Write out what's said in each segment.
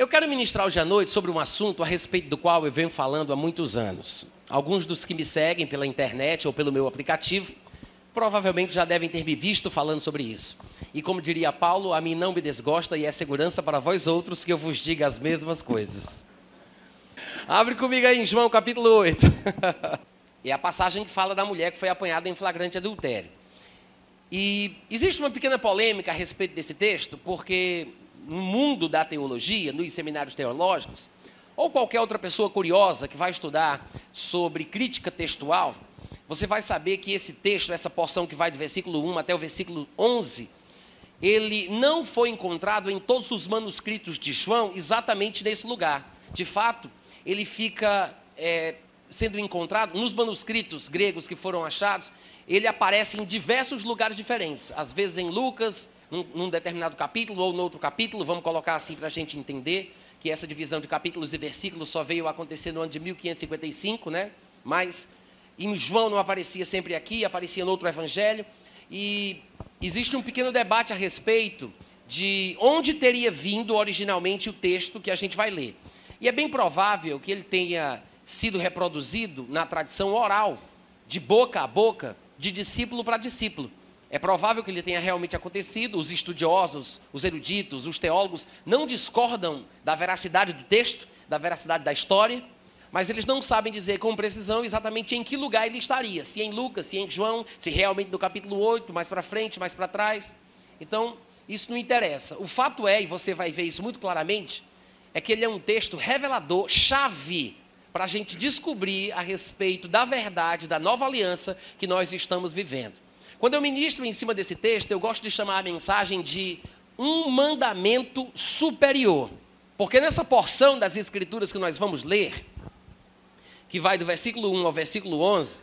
Eu quero ministrar hoje à noite sobre um assunto a respeito do qual eu venho falando há muitos anos. Alguns dos que me seguem pela internet ou pelo meu aplicativo provavelmente já devem ter me visto falando sobre isso. E como diria Paulo, a mim não me desgosta e é segurança para vós outros que eu vos diga as mesmas coisas. Abre comigo aí em João capítulo 8. é a passagem que fala da mulher que foi apanhada em flagrante adultério. E existe uma pequena polêmica a respeito desse texto, porque no mundo da teologia, nos seminários teológicos, ou qualquer outra pessoa curiosa que vai estudar sobre crítica textual, você vai saber que esse texto, essa porção que vai do versículo 1 até o versículo 11, ele não foi encontrado em todos os manuscritos de João exatamente nesse lugar. De fato, ele fica é, sendo encontrado nos manuscritos gregos que foram achados, ele aparece em diversos lugares diferentes, às vezes em Lucas, num, num determinado capítulo ou no outro capítulo, vamos colocar assim para a gente entender que essa divisão de capítulos e versículos só veio acontecer no ano de 1555, né? Mas em João não aparecia sempre aqui, aparecia no outro evangelho. E existe um pequeno debate a respeito de onde teria vindo originalmente o texto que a gente vai ler. E é bem provável que ele tenha sido reproduzido na tradição oral, de boca a boca, de discípulo para discípulo. É provável que ele tenha realmente acontecido, os estudiosos, os eruditos, os teólogos não discordam da veracidade do texto, da veracidade da história, mas eles não sabem dizer com precisão exatamente em que lugar ele estaria, se em Lucas, se em João, se realmente no capítulo 8, mais para frente, mais para trás. Então, isso não interessa. O fato é, e você vai ver isso muito claramente, é que ele é um texto revelador, chave, para a gente descobrir a respeito da verdade, da nova aliança que nós estamos vivendo. Quando eu ministro em cima desse texto, eu gosto de chamar a mensagem de um mandamento superior. Porque nessa porção das Escrituras que nós vamos ler, que vai do versículo 1 ao versículo 11,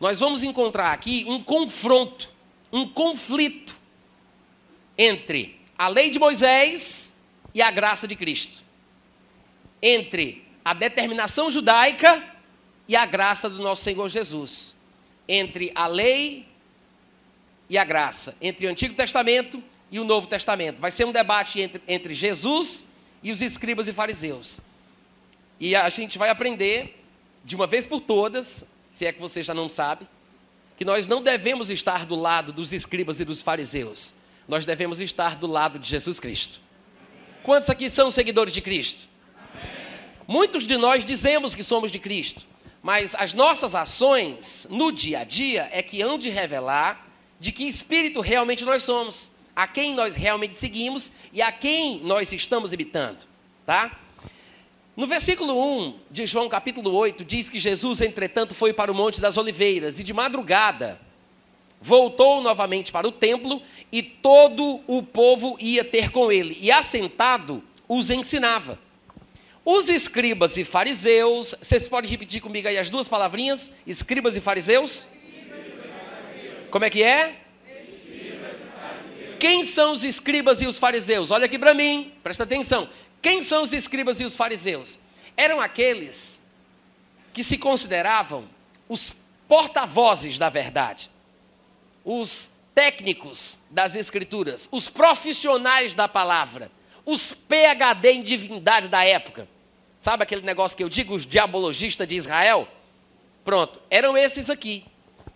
nós vamos encontrar aqui um confronto, um conflito entre a lei de Moisés e a graça de Cristo. Entre a determinação judaica e a graça do nosso Senhor Jesus. Entre a lei e a graça, entre o Antigo Testamento e o Novo Testamento. Vai ser um debate entre, entre Jesus e os escribas e fariseus. E a gente vai aprender, de uma vez por todas, se é que você já não sabe, que nós não devemos estar do lado dos escribas e dos fariseus. Nós devemos estar do lado de Jesus Cristo. Quantos aqui são seguidores de Cristo? Muitos de nós dizemos que somos de Cristo, mas as nossas ações no dia a dia é que hão de revelar de que espírito realmente nós somos, a quem nós realmente seguimos e a quem nós estamos imitando, tá? No versículo 1 de João capítulo 8, diz que Jesus, entretanto, foi para o Monte das Oliveiras e de madrugada voltou novamente para o templo e todo o povo ia ter com ele, e assentado os ensinava. Os escribas e fariseus, vocês podem repetir comigo aí as duas palavrinhas? Escribas e fariseus? Como é que é? Quem são os escribas e os fariseus? Olha aqui para mim, presta atenção. Quem são os escribas e os fariseus? Eram aqueles que se consideravam os porta-vozes da verdade, os técnicos das escrituras, os profissionais da palavra, os PhD em divindade da época. Sabe aquele negócio que eu digo, os diabologistas de Israel? Pronto, eram esses aqui.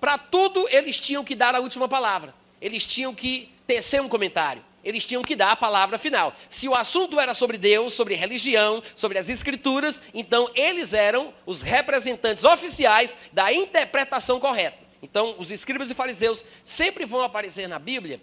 Para tudo eles tinham que dar a última palavra. Eles tinham que tecer um comentário. Eles tinham que dar a palavra final. Se o assunto era sobre Deus, sobre religião, sobre as escrituras, então eles eram os representantes oficiais da interpretação correta. Então, os escribas e fariseus sempre vão aparecer na Bíblia.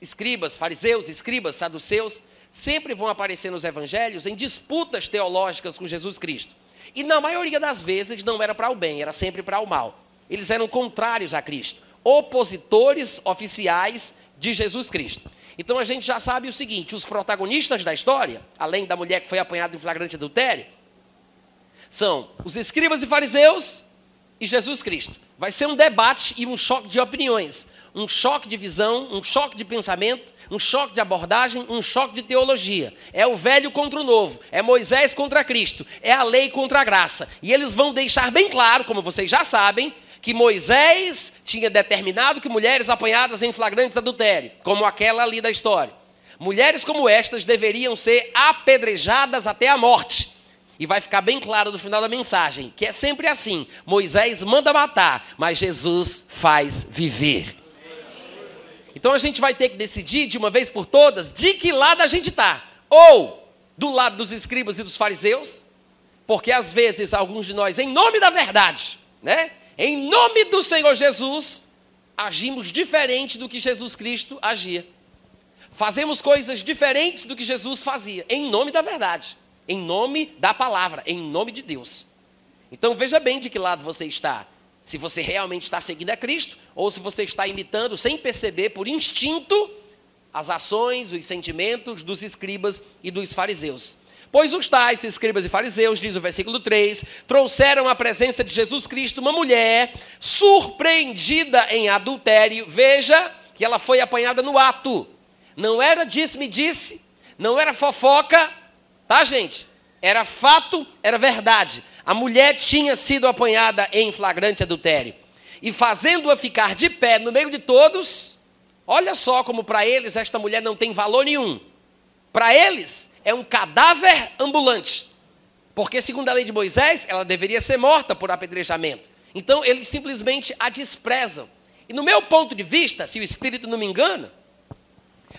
Escribas, fariseus, escribas, saduceus, sempre vão aparecer nos evangelhos em disputas teológicas com Jesus Cristo. E na maioria das vezes não era para o bem, era sempre para o mal. Eles eram contrários a Cristo, opositores oficiais de Jesus Cristo. Então a gente já sabe o seguinte: os protagonistas da história, além da mulher que foi apanhada em flagrante adultério, são os escribas e fariseus e Jesus Cristo. Vai ser um debate e um choque de opiniões, um choque de visão, um choque de pensamento, um choque de abordagem, um choque de teologia. É o velho contra o novo, é Moisés contra Cristo, é a lei contra a graça. E eles vão deixar bem claro, como vocês já sabem, que Moisés tinha determinado que mulheres apanhadas em flagrantes adultério, como aquela ali da história. Mulheres como estas deveriam ser apedrejadas até a morte. E vai ficar bem claro no final da mensagem que é sempre assim: Moisés manda matar, mas Jesus faz viver. Então a gente vai ter que decidir de uma vez por todas de que lado a gente está. Ou do lado dos escribas e dos fariseus, porque às vezes alguns de nós, em nome da verdade, né? Em nome do Senhor Jesus, agimos diferente do que Jesus Cristo agia. Fazemos coisas diferentes do que Jesus fazia, em nome da verdade, em nome da palavra, em nome de Deus. Então veja bem de que lado você está. Se você realmente está seguindo a Cristo, ou se você está imitando, sem perceber, por instinto, as ações, os sentimentos dos escribas e dos fariseus. Pois os tais escribas e fariseus, diz o versículo 3, trouxeram à presença de Jesus Cristo uma mulher surpreendida em adultério. Veja que ela foi apanhada no ato. Não era disse-me disse, não era fofoca, tá, gente? Era fato, era verdade. A mulher tinha sido apanhada em flagrante adultério. E fazendo-a ficar de pé no meio de todos, olha só como para eles esta mulher não tem valor nenhum. Para eles, é um cadáver ambulante. Porque, segundo a lei de Moisés, ela deveria ser morta por apedrejamento. Então, eles simplesmente a desprezam. E no meu ponto de vista, se o Espírito não me engana,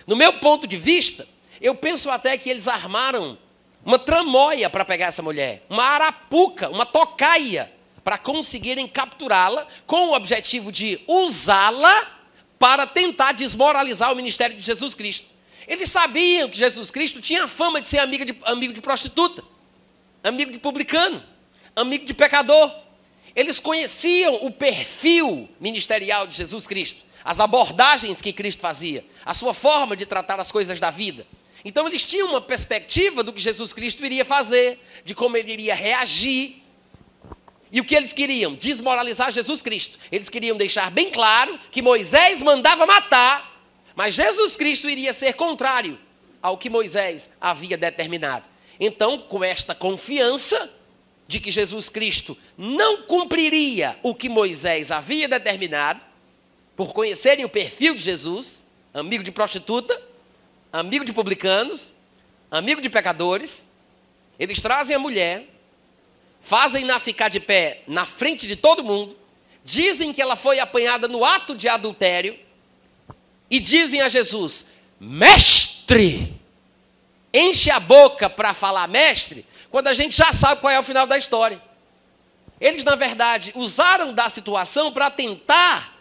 no meu ponto de vista, eu penso até que eles armaram uma tramóia para pegar essa mulher, uma arapuca, uma tocaia, para conseguirem capturá-la, com o objetivo de usá-la para tentar desmoralizar o ministério de Jesus Cristo. Eles sabiam que Jesus Cristo tinha fama de ser amigo de, amigo de prostituta, amigo de publicano, amigo de pecador. Eles conheciam o perfil ministerial de Jesus Cristo, as abordagens que Cristo fazia, a sua forma de tratar as coisas da vida. Então eles tinham uma perspectiva do que Jesus Cristo iria fazer, de como ele iria reagir. E o que eles queriam? Desmoralizar Jesus Cristo. Eles queriam deixar bem claro que Moisés mandava matar mas Jesus Cristo iria ser contrário ao que Moisés havia determinado. Então, com esta confiança de que Jesus Cristo não cumpriria o que Moisés havia determinado, por conhecerem o perfil de Jesus, amigo de prostituta, amigo de publicanos, amigo de pecadores, eles trazem a mulher, fazem-na ficar de pé na frente de todo mundo, dizem que ela foi apanhada no ato de adultério, e dizem a Jesus: Mestre! Enche a boca para falar mestre, quando a gente já sabe qual é o final da história. Eles, na verdade, usaram da situação para tentar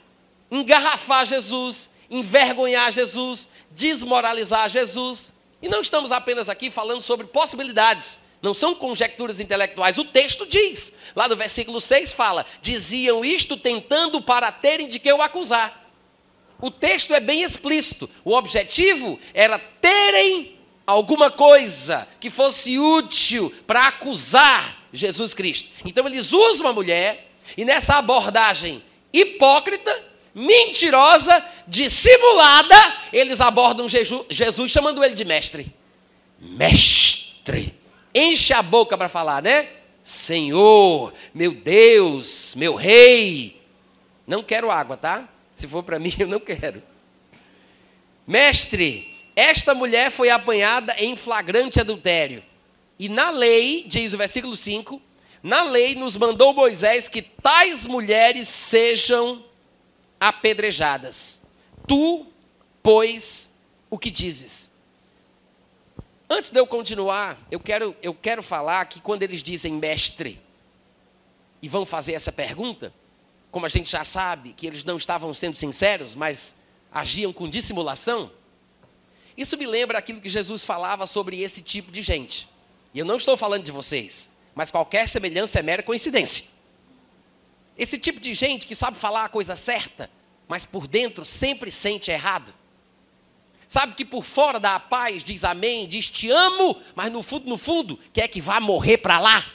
engarrafar Jesus, envergonhar Jesus, desmoralizar Jesus. E não estamos apenas aqui falando sobre possibilidades, não são conjecturas intelectuais. O texto diz, lá no versículo 6 fala: diziam isto tentando para terem de que o acusar. O texto é bem explícito. O objetivo era terem alguma coisa que fosse útil para acusar Jesus Cristo. Então eles usam uma mulher e nessa abordagem hipócrita, mentirosa, dissimulada, eles abordam Jesus chamando ele de mestre. Mestre. Enche a boca para falar, né? Senhor, meu Deus, meu rei. Não quero água, tá? Se for para mim, eu não quero. Mestre, esta mulher foi apanhada em flagrante adultério. E na lei, diz o versículo 5, na lei nos mandou Moisés que tais mulheres sejam apedrejadas. Tu, pois, o que dizes? Antes de eu continuar, eu quero, eu quero falar que quando eles dizem mestre e vão fazer essa pergunta, como a gente já sabe que eles não estavam sendo sinceros, mas agiam com dissimulação, isso me lembra aquilo que Jesus falava sobre esse tipo de gente. E eu não estou falando de vocês, mas qualquer semelhança é mera coincidência. Esse tipo de gente que sabe falar a coisa certa, mas por dentro sempre sente errado. Sabe que por fora dá a paz, diz amém, diz te amo, mas no fundo, no fundo, quer que vá morrer para lá.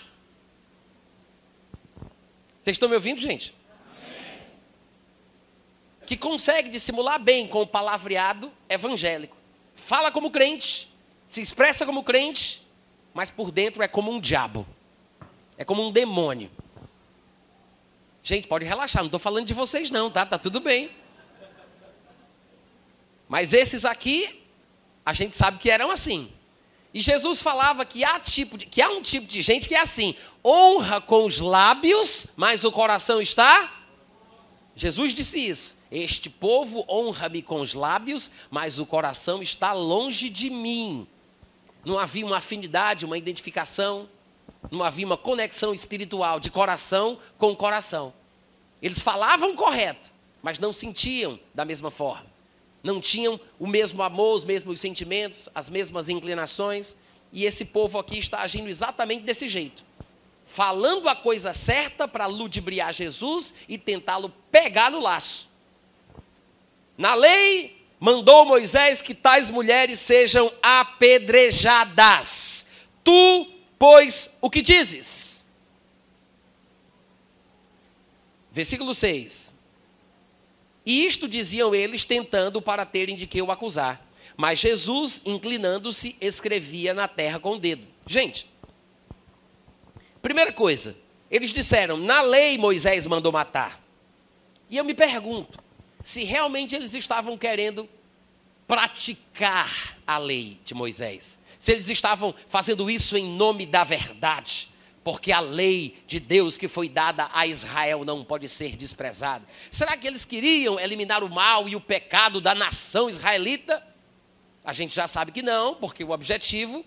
Vocês estão me ouvindo, gente? Que consegue dissimular bem com o palavreado evangélico. Fala como crente, se expressa como crente, mas por dentro é como um diabo. É como um demônio. Gente, pode relaxar, não estou falando de vocês não, tá? Tá tudo bem. Mas esses aqui A gente sabe que eram assim. E Jesus falava que há, tipo de, que há um tipo de gente que é assim: honra com os lábios, mas o coração está. Jesus disse isso. Este povo honra-me com os lábios, mas o coração está longe de mim. Não havia uma afinidade, uma identificação, não havia uma conexão espiritual de coração com coração. Eles falavam correto, mas não sentiam da mesma forma não tinham o mesmo amor, os mesmos sentimentos, as mesmas inclinações. E esse povo aqui está agindo exatamente desse jeito. Falando a coisa certa para ludibriar Jesus e tentá-lo pegar no laço. Na lei, mandou Moisés que tais mulheres sejam apedrejadas. Tu, pois, o que dizes? Versículo 6. E isto diziam eles, tentando para terem de que o acusar. Mas Jesus, inclinando-se, escrevia na terra com o dedo. Gente, primeira coisa, eles disseram: na lei Moisés mandou matar. E eu me pergunto se realmente eles estavam querendo praticar a lei de Moisés. Se eles estavam fazendo isso em nome da verdade porque a lei de Deus que foi dada a Israel não pode ser desprezada. Será que eles queriam eliminar o mal e o pecado da nação israelita? A gente já sabe que não, porque o objetivo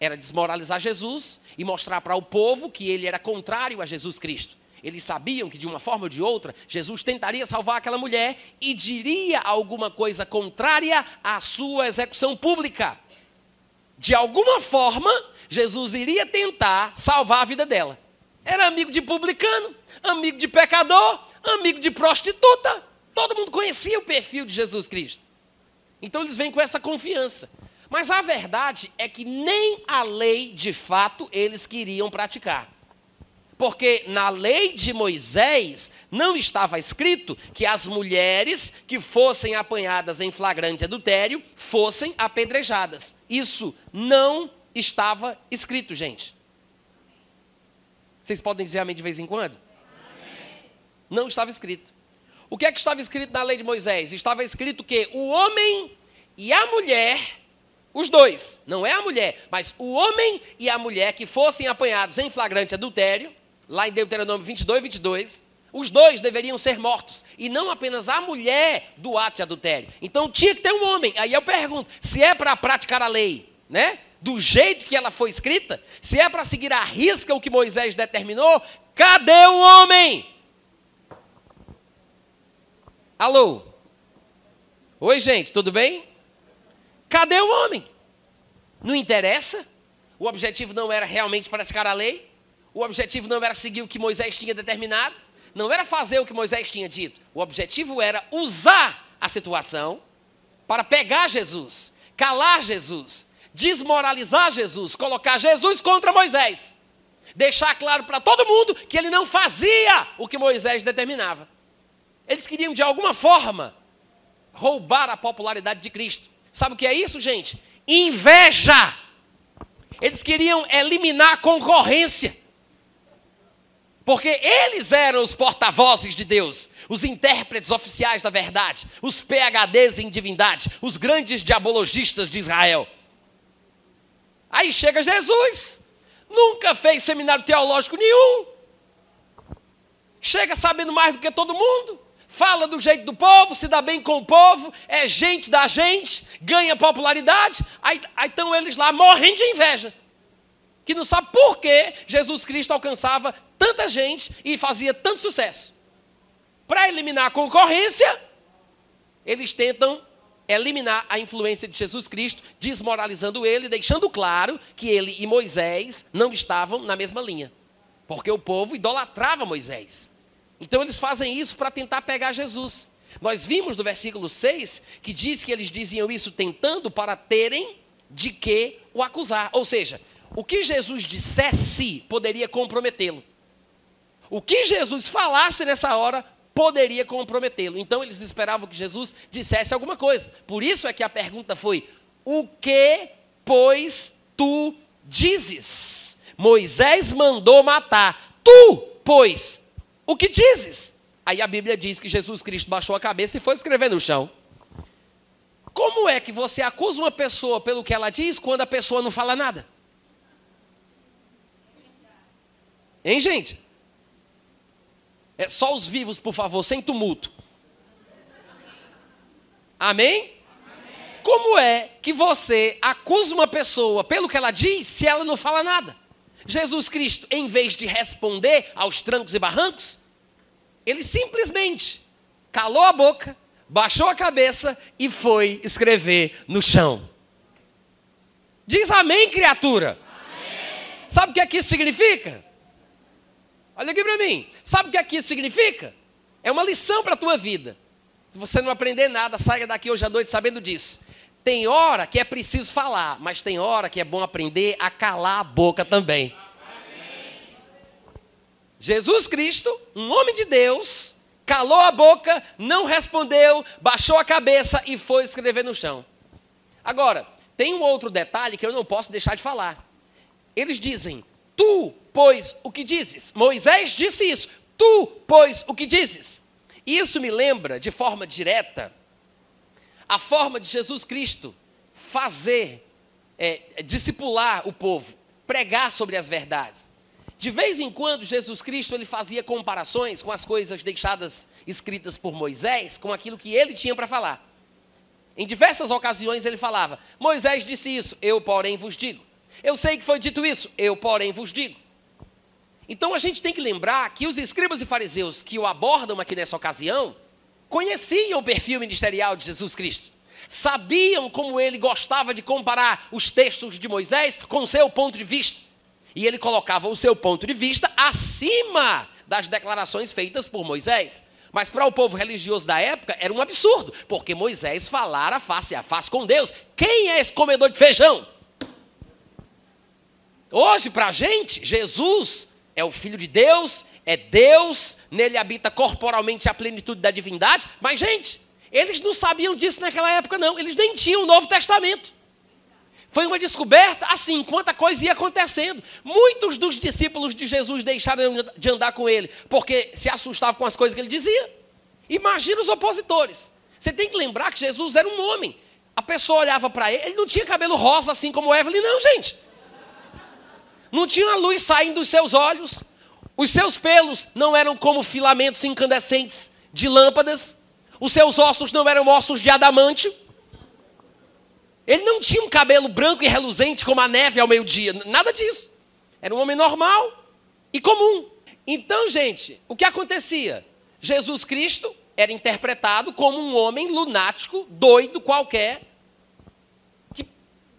era desmoralizar Jesus e mostrar para o povo que ele era contrário a Jesus Cristo. Eles sabiam que de uma forma ou de outra, Jesus tentaria salvar aquela mulher e diria alguma coisa contrária à sua execução pública. De alguma forma, Jesus iria tentar salvar a vida dela. Era amigo de publicano, amigo de pecador, amigo de prostituta. Todo mundo conhecia o perfil de Jesus Cristo. Então eles vêm com essa confiança. Mas a verdade é que nem a lei de fato eles queriam praticar. Porque na lei de Moisés não estava escrito que as mulheres que fossem apanhadas em flagrante adultério fossem apedrejadas. Isso não estava escrito, gente. Vocês podem dizer amém de vez em quando? Amém. Não estava escrito. O que é que estava escrito na lei de Moisés? Estava escrito que o homem e a mulher, os dois, não é a mulher, mas o homem e a mulher que fossem apanhados em flagrante adultério, lá em Deuteronômio 22, 22, os dois deveriam ser mortos, e não apenas a mulher do ato de adultério. Então tinha que ter um homem. Aí eu pergunto: se é para praticar a lei, né? do jeito que ela foi escrita, se é para seguir a risca o que Moisés determinou, cadê o homem? Alô? Oi, gente, tudo bem? Cadê o homem? Não interessa? O objetivo não era realmente praticar a lei? O objetivo não era seguir o que Moisés tinha determinado? Não era fazer o que Moisés tinha dito? O objetivo era usar a situação para pegar Jesus, calar Jesus, desmoralizar Jesus, colocar Jesus contra Moisés. Deixar claro para todo mundo que ele não fazia o que Moisés determinava. Eles queriam, de alguma forma, roubar a popularidade de Cristo. Sabe o que é isso, gente? Inveja. Eles queriam eliminar a concorrência. Porque eles eram os porta-vozes de Deus, os intérpretes oficiais da verdade, os PHDs em divindade, os grandes diabologistas de Israel. Aí chega Jesus, nunca fez seminário teológico nenhum, chega sabendo mais do que todo mundo, fala do jeito do povo, se dá bem com o povo, é gente da gente, ganha popularidade, aí, aí estão eles lá morrendo de inveja, que não sabe por que Jesus Cristo alcançava tanta gente e fazia tanto sucesso. Para eliminar a concorrência, eles tentam eliminar a influência de Jesus Cristo, desmoralizando ele, deixando claro que ele e Moisés não estavam na mesma linha. Porque o povo idolatrava Moisés. Então eles fazem isso para tentar pegar Jesus. Nós vimos no versículo 6 que diz que eles diziam isso tentando para terem de que o acusar. Ou seja, o que Jesus dissesse poderia comprometê-lo. O que Jesus falasse nessa hora poderia comprometê-lo. Então eles esperavam que Jesus dissesse alguma coisa. Por isso é que a pergunta foi: O que, pois, tu dizes? Moisés mandou matar. Tu, pois, o que dizes? Aí a Bíblia diz que Jesus Cristo baixou a cabeça e foi escrever no chão. Como é que você acusa uma pessoa pelo que ela diz quando a pessoa não fala nada? Hein, gente? É só os vivos, por favor, sem tumulto. Amém? Como é que você acusa uma pessoa pelo que ela diz se ela não fala nada? Jesus Cristo, em vez de responder aos trancos e barrancos, ele simplesmente calou a boca, baixou a cabeça e foi escrever no chão. Diz amém, criatura. Amém. Sabe o que aqui significa? Olha aqui para mim. Sabe o que aqui significa? É uma lição para a tua vida. Se você não aprender nada, saia daqui hoje à noite sabendo disso. Tem hora que é preciso falar, mas tem hora que é bom aprender a calar a boca também. Jesus Cristo, um homem de Deus, calou a boca, não respondeu, baixou a cabeça e foi escrever no chão. Agora, tem um outro detalhe que eu não posso deixar de falar. Eles dizem: Tu, pois, o que dizes? Moisés disse isso. Tu, pois, o que dizes? Isso me lembra, de forma direta, a forma de Jesus Cristo fazer, é, discipular o povo, pregar sobre as verdades. De vez em quando, Jesus Cristo ele fazia comparações com as coisas deixadas escritas por Moisés, com aquilo que ele tinha para falar. Em diversas ocasiões ele falava: Moisés disse isso, eu, porém, vos digo. Eu sei que foi dito isso, eu, porém, vos digo. Então a gente tem que lembrar que os escribas e fariseus que o abordam aqui nessa ocasião conheciam o perfil ministerial de Jesus Cristo. Sabiam como ele gostava de comparar os textos de Moisés com o seu ponto de vista. E ele colocava o seu ponto de vista acima das declarações feitas por Moisés. Mas para o povo religioso da época era um absurdo, porque Moisés falara face a face com Deus. Quem é esse comedor de feijão? Hoje, para a gente, Jesus é o Filho de Deus, é Deus, nele habita corporalmente a plenitude da divindade. Mas, gente, eles não sabiam disso naquela época, não. Eles nem tinham o Novo Testamento. Foi uma descoberta assim, enquanto a coisa ia acontecendo. Muitos dos discípulos de Jesus deixaram de andar com ele, porque se assustavam com as coisas que ele dizia. Imagina os opositores. Você tem que lembrar que Jesus era um homem. A pessoa olhava para ele, ele não tinha cabelo rosa assim como Evelyn, não, gente. Não tinha luz saindo dos seus olhos. Os seus pelos não eram como filamentos incandescentes de lâmpadas. Os seus ossos não eram ossos de adamantio. Ele não tinha um cabelo branco e reluzente como a neve ao meio-dia. Nada disso. Era um homem normal e comum. Então, gente, o que acontecia? Jesus Cristo era interpretado como um homem lunático, doido qualquer, que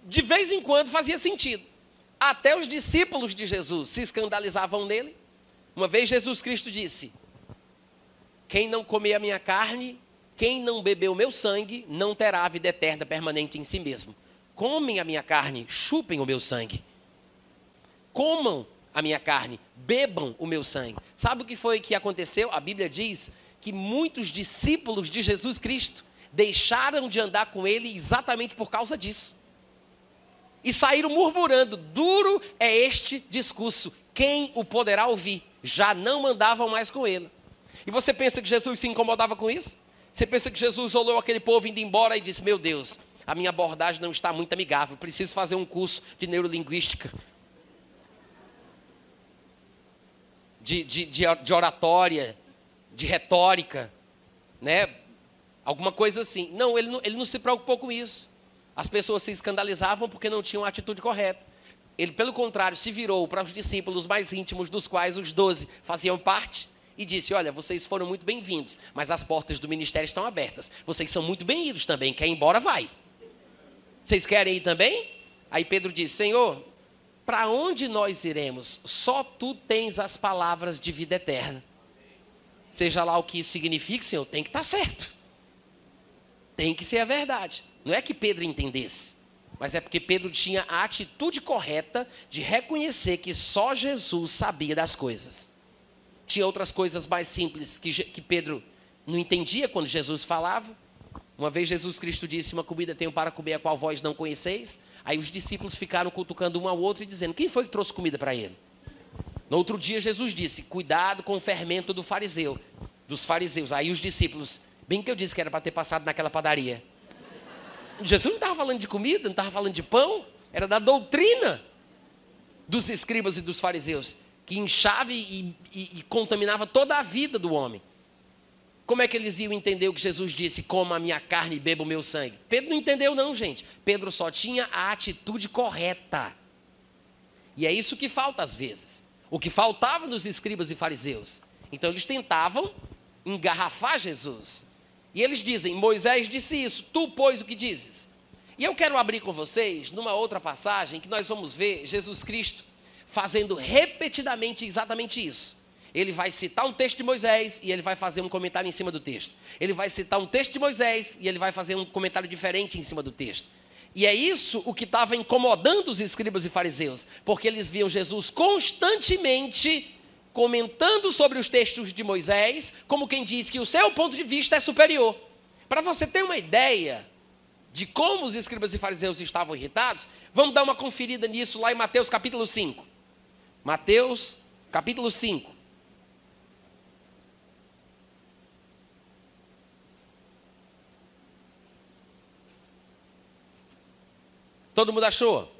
de vez em quando fazia sentido. Até os discípulos de Jesus se escandalizavam nele. Uma vez Jesus Cristo disse: Quem não comer a minha carne, quem não beber o meu sangue, não terá a vida eterna permanente em si mesmo. Comem a minha carne, chupem o meu sangue. Comam a minha carne, bebam o meu sangue. Sabe o que foi que aconteceu? A Bíblia diz que muitos discípulos de Jesus Cristo deixaram de andar com ele exatamente por causa disso e saíram murmurando: duro é este discurso, quem o poderá ouvir? Já não mandavam mais com ele. E você pensa que Jesus se incomodava com isso? Você pensa que Jesus olhou aquele povo indo embora e disse: Meu Deus, a minha abordagem não está muito amigável, preciso fazer um curso de neurolinguística, de, de, de, de oratória, de retórica, né? Alguma coisa assim. Não ele, não, ele não se preocupou com isso. As pessoas se escandalizavam porque não tinham a atitude correta. Ele, pelo contrário, se virou para os discípulos mais íntimos, dos quais os doze faziam parte, e disse: Olha, vocês foram muito bem-vindos, mas as portas do ministério estão abertas. Vocês são muito bem-vindos também. Quer ir embora, vai. Vocês querem ir também? Aí Pedro disse: Senhor, para onde nós iremos? Só tu tens as palavras de vida eterna. Seja lá o que isso signifique, Senhor, tem que estar tá certo. Tem que ser a verdade. Não é que Pedro entendesse, mas é porque Pedro tinha a atitude correta de reconhecer que só Jesus sabia das coisas. Tinha outras coisas mais simples que, que Pedro não entendia quando Jesus falava. Uma vez Jesus Cristo disse: Uma comida tenho para comer a qual vós não conheceis. Aí os discípulos ficaram cutucando um ao outro e dizendo: Quem foi que trouxe comida para ele? No outro dia, Jesus disse: Cuidado com o fermento do fariseu, dos fariseus. Aí os discípulos, bem que eu disse que era para ter passado naquela padaria. Jesus não estava falando de comida, não estava falando de pão, era da doutrina dos escribas e dos fariseus, que inchava e, e, e contaminava toda a vida do homem. Como é que eles iam entender o que Jesus disse? Coma a minha carne e beba o meu sangue. Pedro não entendeu, não, gente. Pedro só tinha a atitude correta. E é isso que falta às vezes. O que faltava nos escribas e fariseus. Então eles tentavam engarrafar Jesus. E eles dizem: Moisés disse isso, tu, pois, o que dizes? E eu quero abrir com vocês numa outra passagem que nós vamos ver Jesus Cristo fazendo repetidamente exatamente isso. Ele vai citar um texto de Moisés e ele vai fazer um comentário em cima do texto. Ele vai citar um texto de Moisés e ele vai fazer um comentário diferente em cima do texto. E é isso o que estava incomodando os escribas e fariseus, porque eles viam Jesus constantemente comentando sobre os textos de Moisés, como quem diz que o seu ponto de vista é superior. Para você ter uma ideia de como os escribas e fariseus estavam irritados, vamos dar uma conferida nisso lá em Mateus capítulo 5. Mateus capítulo 5. Todo mundo achou?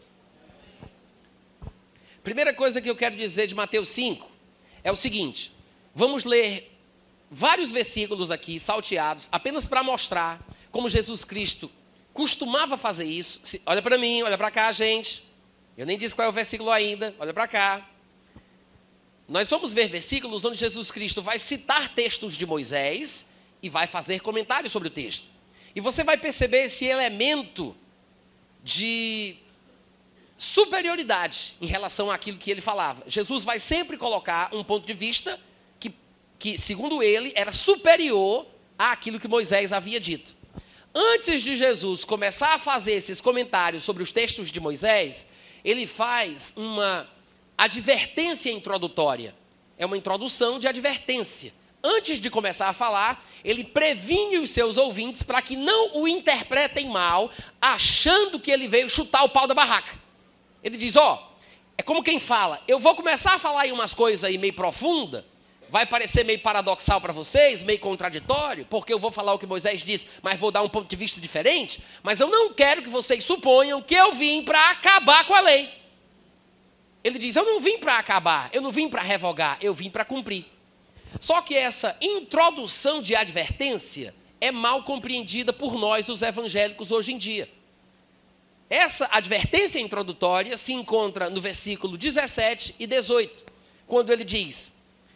Primeira coisa que eu quero dizer de Mateus 5 é o seguinte: vamos ler vários versículos aqui, salteados, apenas para mostrar como Jesus Cristo costumava fazer isso. Olha para mim, olha para cá, gente. Eu nem disse qual é o versículo ainda, olha para cá. Nós vamos ver versículos onde Jesus Cristo vai citar textos de Moisés e vai fazer comentários sobre o texto. E você vai perceber esse elemento de superioridade em relação àquilo que ele falava. Jesus vai sempre colocar um ponto de vista que, que segundo ele, era superior àquilo que Moisés havia dito. Antes de Jesus começar a fazer esses comentários sobre os textos de Moisés, ele faz uma advertência introdutória. É uma introdução de advertência. Antes de começar a falar, ele previne os seus ouvintes para que não o interpretem mal, achando que ele veio chutar o pau da barraca. Ele diz: Ó, oh, é como quem fala, eu vou começar a falar aí umas coisas aí meio profunda, vai parecer meio paradoxal para vocês, meio contraditório, porque eu vou falar o que Moisés disse, mas vou dar um ponto de vista diferente, mas eu não quero que vocês suponham que eu vim para acabar com a lei. Ele diz: Eu não vim para acabar, eu não vim para revogar, eu vim para cumprir. Só que essa introdução de advertência é mal compreendida por nós, os evangélicos, hoje em dia. Essa advertência introdutória se encontra no versículo 17 e 18, quando ele diz: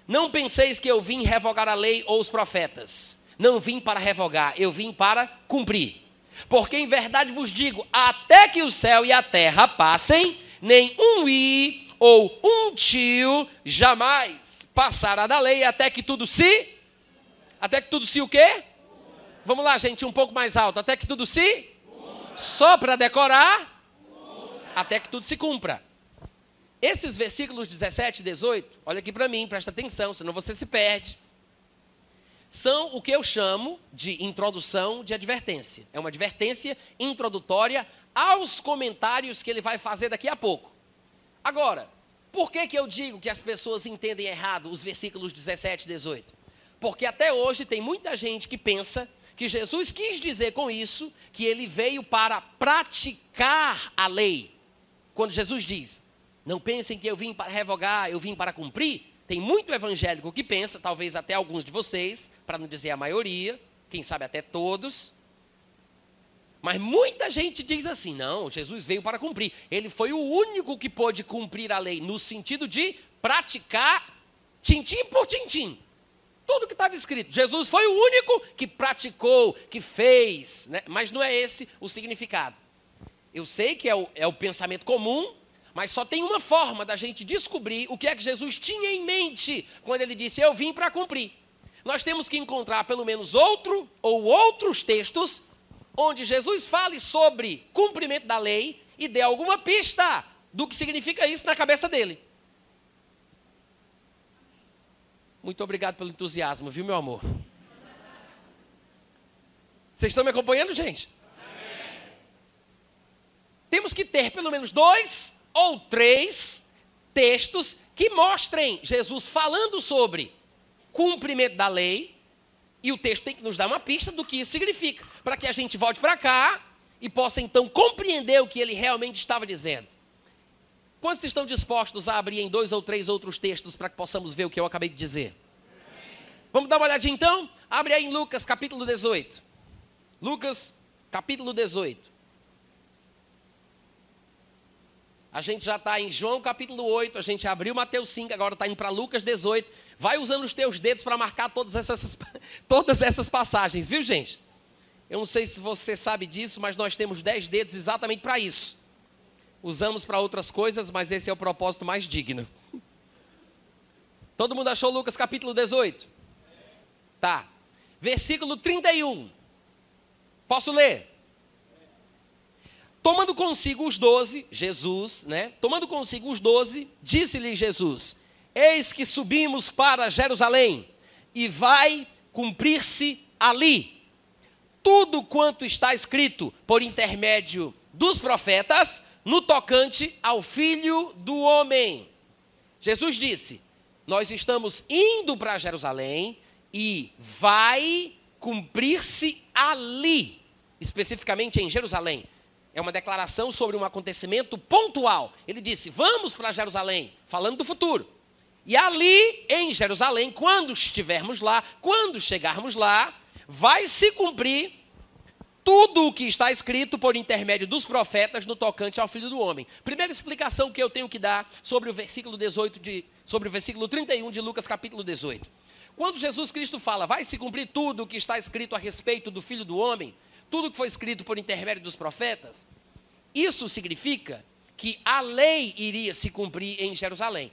Não penseis que eu vim revogar a lei ou os profetas. Não vim para revogar, eu vim para cumprir. Porque em verdade vos digo: até que o céu e a terra passem, nem um i ou um tio jamais passará da lei até que tudo se. Até que tudo se o quê? Vamos lá, gente, um pouco mais alto. Até que tudo se. Só para decorar. Até que tudo se cumpra. Esses versículos 17 e 18, olha aqui para mim, presta atenção, senão você se perde. São o que eu chamo de introdução de advertência. É uma advertência introdutória aos comentários que ele vai fazer daqui a pouco. Agora, por que, que eu digo que as pessoas entendem errado os versículos 17 e 18? Porque até hoje tem muita gente que pensa que Jesus quis dizer com isso que ele veio para praticar a lei. Quando Jesus diz: Não pensem que eu vim para revogar, eu vim para cumprir. Tem muito evangélico que pensa, talvez até alguns de vocês, para não dizer a maioria, quem sabe até todos, mas muita gente diz assim: não, Jesus veio para cumprir. Ele foi o único que pôde cumprir a lei, no sentido de praticar tintim por tintim. Tudo que estava escrito. Jesus foi o único que praticou, que fez. Né? Mas não é esse o significado. Eu sei que é o, é o pensamento comum, mas só tem uma forma da gente descobrir o que é que Jesus tinha em mente quando ele disse: Eu vim para cumprir. Nós temos que encontrar pelo menos outro ou outros textos onde Jesus fale sobre cumprimento da lei e dê alguma pista do que significa isso na cabeça dele. Muito obrigado pelo entusiasmo, viu, meu amor? Vocês estão me acompanhando, gente? Amém. Temos que ter pelo menos dois ou três textos que mostrem Jesus falando sobre cumprimento da lei e o texto tem que nos dar uma pista do que isso significa, para que a gente volte para cá e possa então compreender o que ele realmente estava dizendo. Quantos estão dispostos a abrir em dois ou três outros textos para que possamos ver o que eu acabei de dizer? Vamos dar uma olhadinha então? Abre aí em Lucas capítulo 18. Lucas capítulo 18. A gente já está em João capítulo 8, a gente abriu Mateus 5, agora está indo para Lucas 18. Vai usando os teus dedos para marcar todas essas, todas essas passagens, viu gente? Eu não sei se você sabe disso, mas nós temos 10 dedos exatamente para isso. Usamos para outras coisas, mas esse é o propósito mais digno. Todo mundo achou Lucas capítulo 18? Tá. Versículo 31. Posso ler? Tomando consigo os doze, Jesus, né? Tomando consigo os doze, disse-lhe Jesus: Eis que subimos para Jerusalém, e vai cumprir-se ali tudo quanto está escrito por intermédio dos profetas no tocante ao filho do homem. Jesus disse: Nós estamos indo para Jerusalém e vai cumprir-se ali, especificamente em Jerusalém. É uma declaração sobre um acontecimento pontual. Ele disse: Vamos para Jerusalém, falando do futuro. E ali em Jerusalém, quando estivermos lá, quando chegarmos lá, vai se cumprir tudo o que está escrito por intermédio dos profetas no tocante ao Filho do Homem. Primeira explicação que eu tenho que dar sobre o versículo 18 de sobre o versículo 31 de Lucas capítulo 18. Quando Jesus Cristo fala, vai se cumprir tudo o que está escrito a respeito do Filho do Homem, tudo que foi escrito por intermédio dos profetas, isso significa que a lei iria se cumprir em Jerusalém.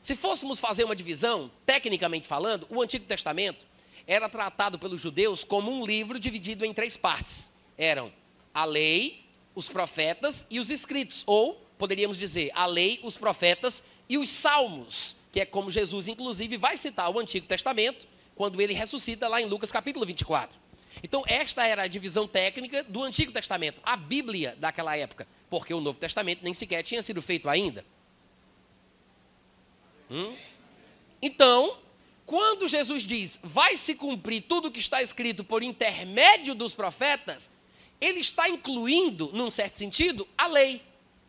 Se fôssemos fazer uma divisão, tecnicamente falando, o Antigo Testamento era tratado pelos judeus como um livro dividido em três partes. Eram a lei, os profetas e os escritos, ou poderíamos dizer a lei, os profetas e os salmos, que é como Jesus inclusive vai citar o Antigo Testamento quando ele ressuscita lá em Lucas capítulo 24. Então, esta era a divisão técnica do Antigo Testamento, a Bíblia daquela época, porque o Novo Testamento nem sequer tinha sido feito ainda. Hum? Então, quando Jesus diz, vai se cumprir tudo o que está escrito por intermédio dos profetas, ele está incluindo, num certo sentido, a lei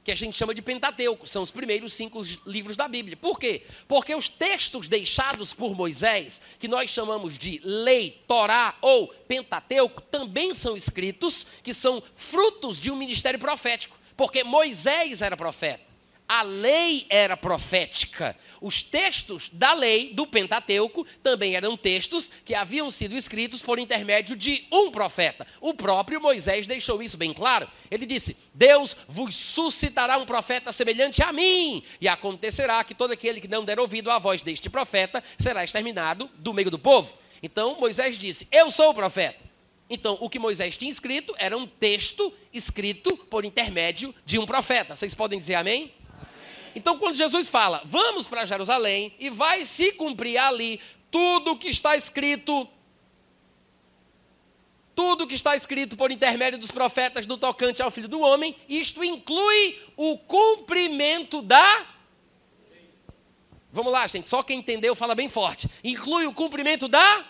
que a gente chama de Pentateuco, são os primeiros cinco livros da Bíblia. Por quê? Porque os textos deixados por Moisés, que nós chamamos de lei, Torá ou Pentateuco, também são escritos que são frutos de um ministério profético, porque Moisés era profeta a lei era profética. Os textos da lei do Pentateuco também eram textos que haviam sido escritos por intermédio de um profeta. O próprio Moisés deixou isso bem claro. Ele disse: Deus vos suscitará um profeta semelhante a mim, e acontecerá que todo aquele que não der ouvido à voz deste profeta será exterminado do meio do povo. Então Moisés disse: Eu sou o profeta. Então, o que Moisés tinha escrito era um texto escrito por intermédio de um profeta. Vocês podem dizer amém? Então, quando Jesus fala, vamos para Jerusalém e vai se cumprir ali tudo o que está escrito, tudo que está escrito por intermédio dos profetas do tocante ao Filho do Homem, isto inclui o cumprimento da. Vamos lá, gente, só quem entendeu fala bem forte. Inclui o cumprimento da.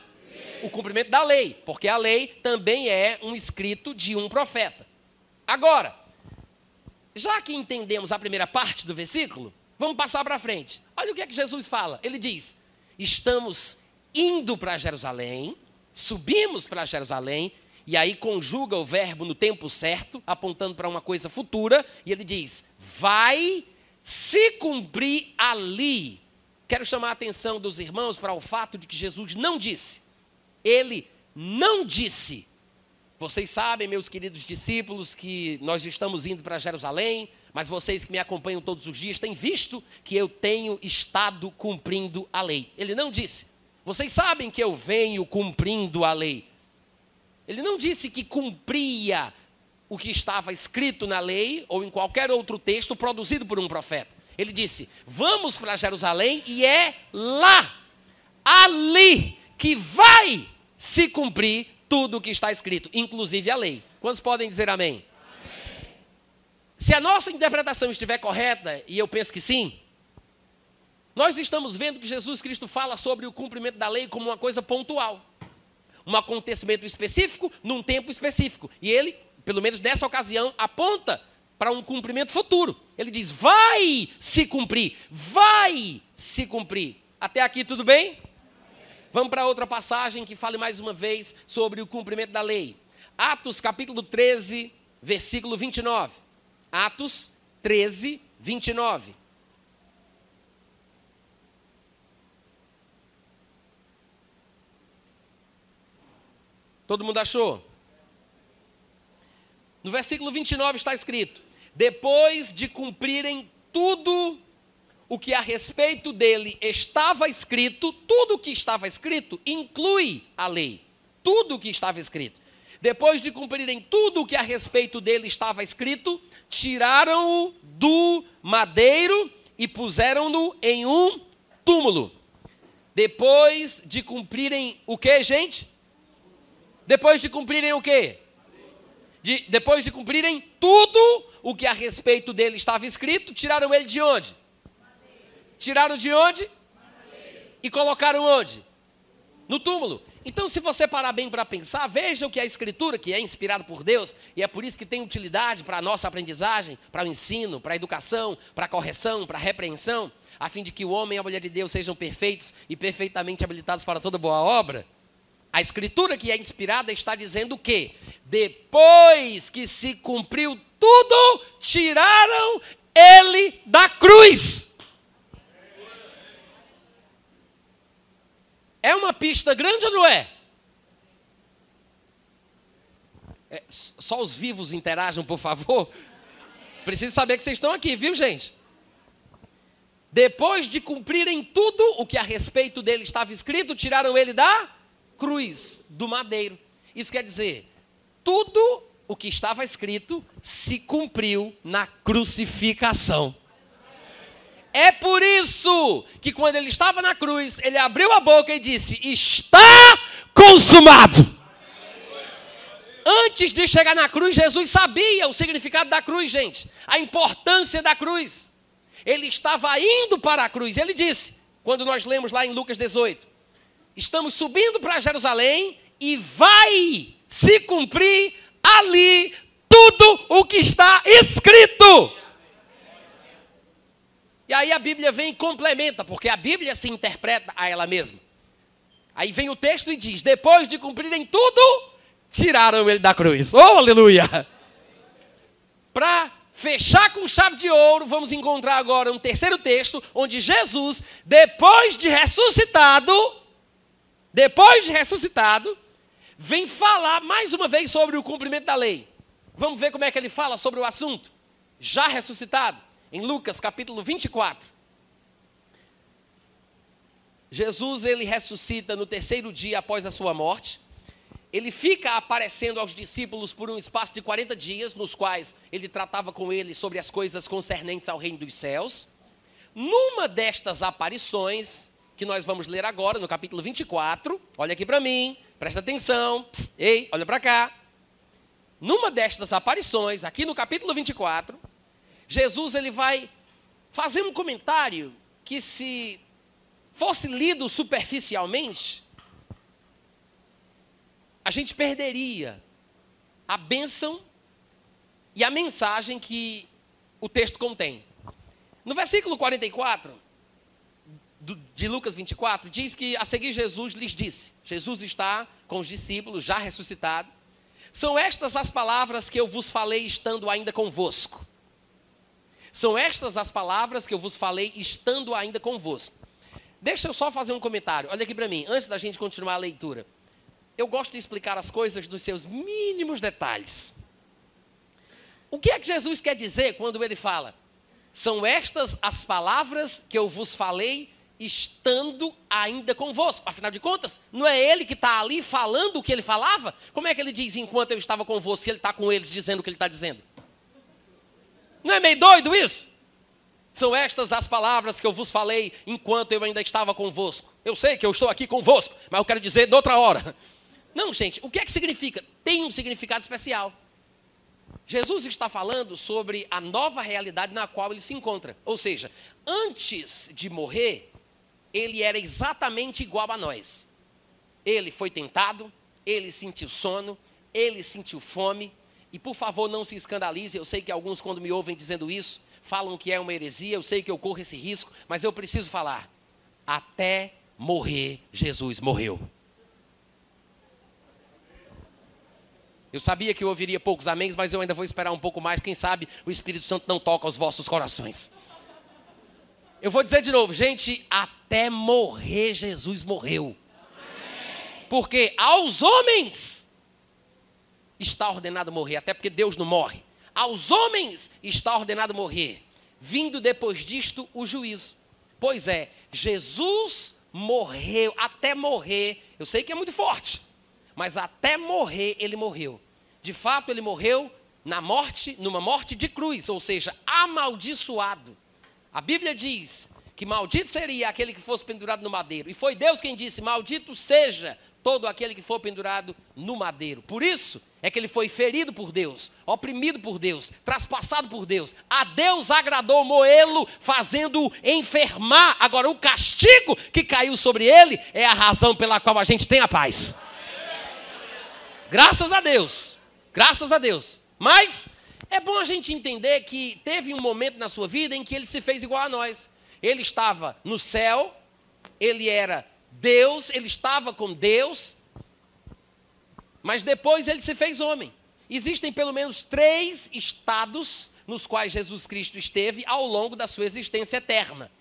O cumprimento da lei, porque a lei também é um escrito de um profeta. Agora, já que entendemos a primeira parte do versículo, vamos passar para frente. Olha o que é que Jesus fala. Ele diz: Estamos indo para Jerusalém, subimos para Jerusalém, e aí conjuga o verbo no tempo certo, apontando para uma coisa futura, e ele diz: Vai se cumprir ali. Quero chamar a atenção dos irmãos para o fato de que Jesus não disse. Ele não disse vocês sabem, meus queridos discípulos, que nós estamos indo para Jerusalém, mas vocês que me acompanham todos os dias têm visto que eu tenho estado cumprindo a lei. Ele não disse. Vocês sabem que eu venho cumprindo a lei. Ele não disse que cumpria o que estava escrito na lei ou em qualquer outro texto produzido por um profeta. Ele disse: Vamos para Jerusalém e é lá, ali, que vai se cumprir tudo o que está escrito, inclusive a lei. Quantos podem dizer amém? amém? Se a nossa interpretação estiver correta, e eu penso que sim, nós estamos vendo que Jesus Cristo fala sobre o cumprimento da lei como uma coisa pontual. Um acontecimento específico, num tempo específico. E ele pelo menos nessa ocasião, aponta para um cumprimento futuro. Ele diz: vai se cumprir, vai se cumprir. Até aqui tudo bem? Vamos para outra passagem que fale mais uma vez sobre o cumprimento da lei. Atos capítulo 13, versículo 29. Atos 13, 29. Todo mundo achou? No versículo 29 está escrito: Depois de cumprirem tudo o que a respeito dele estava escrito, tudo o que estava escrito inclui a lei. Tudo o que estava escrito. Depois de cumprirem tudo o que a respeito dele estava escrito, tiraram-o do madeiro e puseram-no em um túmulo. Depois de cumprirem o que, gente? Depois de cumprirem o que? De, depois de cumprirem tudo o que a respeito dele estava escrito, tiraram ele de onde? Tiraram de onde? E colocaram onde? No túmulo. Então, se você parar bem para pensar, veja que a Escritura, que é inspirada por Deus, e é por isso que tem utilidade para a nossa aprendizagem, para o ensino, para a educação, para a correção, para a repreensão, a fim de que o homem e a mulher de Deus sejam perfeitos e perfeitamente habilitados para toda boa obra. A Escritura que é inspirada está dizendo que, depois que se cumpriu tudo, tiraram ele da cruz. É uma pista grande ou não é? é só os vivos interajam, por favor. Preciso saber que vocês estão aqui, viu, gente? Depois de cumprirem tudo o que a respeito dele estava escrito, tiraram ele da cruz, do madeiro. Isso quer dizer, tudo o que estava escrito se cumpriu na crucificação. É por isso que quando ele estava na cruz, ele abriu a boca e disse: Está consumado. Antes de chegar na cruz, Jesus sabia o significado da cruz, gente, a importância da cruz. Ele estava indo para a cruz. Ele disse, quando nós lemos lá em Lucas 18: Estamos subindo para Jerusalém e vai se cumprir ali tudo o que está escrito. E aí a Bíblia vem e complementa, porque a Bíblia se interpreta a ela mesma. Aí vem o texto e diz: depois de cumprirem tudo, tiraram ele da cruz. Oh, aleluia! Para fechar com chave de ouro, vamos encontrar agora um terceiro texto, onde Jesus, depois de ressuscitado, depois de ressuscitado, vem falar mais uma vez sobre o cumprimento da lei. Vamos ver como é que ele fala sobre o assunto. Já ressuscitado em Lucas capítulo 24. Jesus ele ressuscita no terceiro dia após a sua morte. Ele fica aparecendo aos discípulos por um espaço de 40 dias, nos quais ele tratava com eles sobre as coisas concernentes ao reino dos céus. Numa destas aparições, que nós vamos ler agora, no capítulo 24, olha aqui para mim, presta atenção, pss, ei, olha para cá. Numa destas aparições, aqui no capítulo 24, Jesus ele vai fazer um comentário que se fosse lido superficialmente, a gente perderia a bênção e a mensagem que o texto contém. No versículo 44 de Lucas 24, diz que a seguir Jesus lhes disse: Jesus está com os discípulos, já ressuscitado. São estas as palavras que eu vos falei estando ainda convosco. São estas as palavras que eu vos falei estando ainda convosco. Deixa eu só fazer um comentário. Olha aqui para mim, antes da gente continuar a leitura. Eu gosto de explicar as coisas nos seus mínimos detalhes. O que é que Jesus quer dizer quando ele fala? São estas as palavras que eu vos falei estando ainda convosco. Afinal de contas, não é ele que está ali falando o que ele falava? Como é que ele diz enquanto eu estava convosco, que ele está com eles dizendo o que ele está dizendo? Não é meio doido isso? São estas as palavras que eu vos falei enquanto eu ainda estava convosco. Eu sei que eu estou aqui convosco, mas eu quero dizer de outra hora. Não, gente, o que é que significa? Tem um significado especial. Jesus está falando sobre a nova realidade na qual ele se encontra. Ou seja, antes de morrer, ele era exatamente igual a nós. Ele foi tentado, ele sentiu sono, ele sentiu fome, e por favor não se escandalize, eu sei que alguns, quando me ouvem dizendo isso, falam que é uma heresia, eu sei que eu corro esse risco, mas eu preciso falar. Até morrer, Jesus morreu. Eu sabia que eu ouviria poucos améns, mas eu ainda vou esperar um pouco mais. Quem sabe o Espírito Santo não toca os vossos corações. Eu vou dizer de novo, gente, até morrer, Jesus morreu. Porque aos homens está ordenado morrer, até porque Deus não morre. Aos homens está ordenado morrer, vindo depois disto o juízo. Pois é, Jesus morreu, até morrer, eu sei que é muito forte, mas até morrer ele morreu. De fato, ele morreu na morte, numa morte de cruz, ou seja, amaldiçoado. A Bíblia diz que maldito seria aquele que fosse pendurado no madeiro. E foi Deus quem disse: Maldito seja todo aquele que for pendurado no madeiro. Por isso é que ele foi ferido por Deus, oprimido por Deus, traspassado por Deus. A Deus agradou moê-lo, fazendo-o enfermar. Agora, o castigo que caiu sobre ele é a razão pela qual a gente tem a paz. Graças a Deus. Graças a Deus. Mas é bom a gente entender que teve um momento na sua vida em que ele se fez igual a nós. Ele estava no céu, ele era Deus, ele estava com Deus, mas depois ele se fez homem. Existem pelo menos três estados nos quais Jesus Cristo esteve ao longo da sua existência eterna.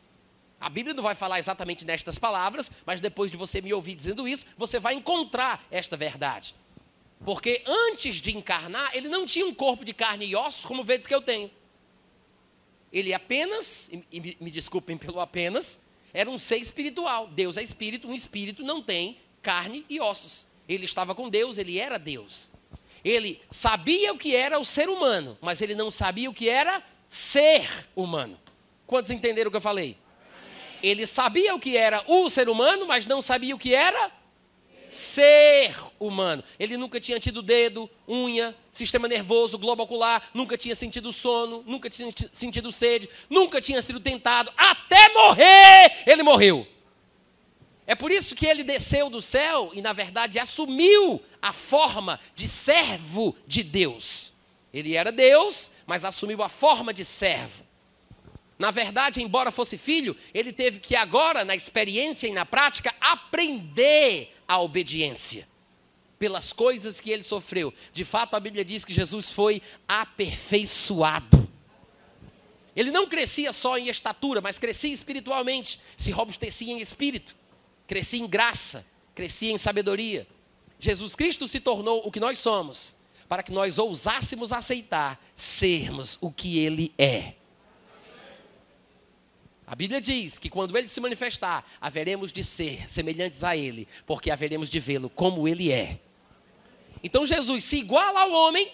A Bíblia não vai falar exatamente nestas palavras, mas depois de você me ouvir dizendo isso, você vai encontrar esta verdade. Porque antes de encarnar, ele não tinha um corpo de carne e ossos, como vedes que eu tenho. Ele apenas, e me, me desculpem pelo apenas, era um ser espiritual. Deus é espírito, um espírito não tem carne e ossos. Ele estava com Deus, ele era Deus. Ele sabia o que era o ser humano, mas ele não sabia o que era ser humano. Quantos entenderam o que eu falei? Ele sabia o que era o ser humano, mas não sabia o que era ser humano. Ele nunca tinha tido dedo, unha, sistema nervoso, globo ocular, nunca tinha sentido sono, nunca tinha sentido sede, nunca tinha sido tentado, até morrer, ele morreu. É por isso que ele desceu do céu e, na verdade, assumiu a forma de servo de Deus. Ele era Deus, mas assumiu a forma de servo. Na verdade, embora fosse filho, ele teve que agora, na experiência e na prática, aprender a obediência pelas coisas que ele sofreu. De fato, a Bíblia diz que Jesus foi aperfeiçoado. Ele não crescia só em estatura, mas crescia espiritualmente, se robustecia em espírito, crescia em graça, crescia em sabedoria. Jesus Cristo se tornou o que nós somos, para que nós ousássemos aceitar sermos o que ele é. A Bíblia diz que quando ele se manifestar, haveremos de ser semelhantes a ele, porque haveremos de vê-lo como ele é. Então Jesus se iguala ao homem,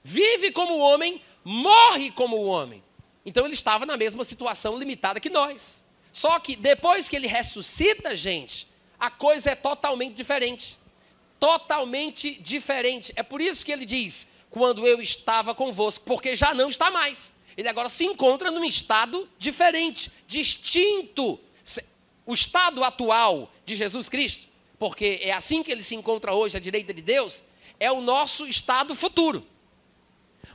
vive como o homem, morre como o homem. Então ele estava na mesma situação limitada que nós. Só que depois que ele ressuscita, gente, a coisa é totalmente diferente. Totalmente diferente. É por isso que ele diz: quando eu estava convosco, porque já não está mais ele agora se encontra num estado diferente, distinto. O estado atual de Jesus Cristo, porque é assim que ele se encontra hoje à direita de Deus, é o nosso estado futuro.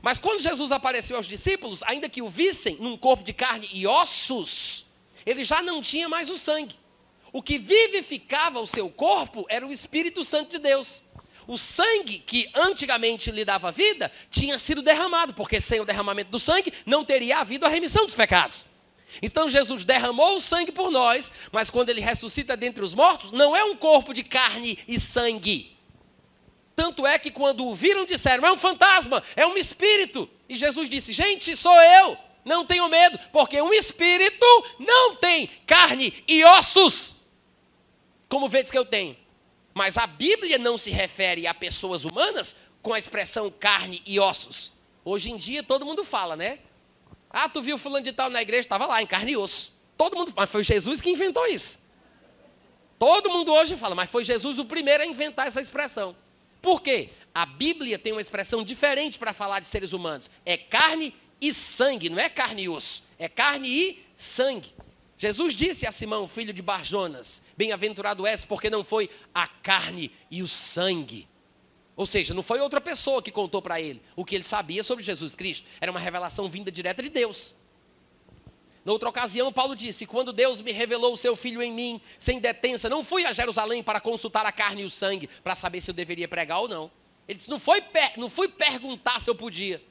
Mas quando Jesus apareceu aos discípulos, ainda que o vissem num corpo de carne e ossos, ele já não tinha mais o sangue. O que vivificava o seu corpo era o Espírito Santo de Deus. O sangue que antigamente lhe dava vida tinha sido derramado, porque sem o derramamento do sangue não teria havido a remissão dos pecados. Então Jesus derramou o sangue por nós, mas quando ele ressuscita dentre os mortos, não é um corpo de carne e sangue. Tanto é que quando o viram, disseram: é um fantasma, é um espírito. E Jesus disse: gente, sou eu, não tenho medo, porque um espírito não tem carne e ossos, como vedes que eu tenho. Mas a Bíblia não se refere a pessoas humanas com a expressão carne e ossos. Hoje em dia todo mundo fala, né? Ah, tu viu fulano de tal na igreja, estava lá em carne e osso. Todo mundo, mas foi Jesus que inventou isso. Todo mundo hoje fala, mas foi Jesus o primeiro a inventar essa expressão. Por quê? A Bíblia tem uma expressão diferente para falar de seres humanos. É carne e sangue, não é carne e osso. É carne e sangue. Jesus disse a Simão, filho de Barjonas: Bem-aventurado és, porque não foi a carne e o sangue. Ou seja, não foi outra pessoa que contou para ele o que ele sabia sobre Jesus Cristo. Era uma revelação vinda direta de Deus. Noutra ocasião, Paulo disse: Quando Deus me revelou o seu filho em mim, sem detença, não fui a Jerusalém para consultar a carne e o sangue, para saber se eu deveria pregar ou não. Ele disse: Não, foi não fui perguntar se eu podia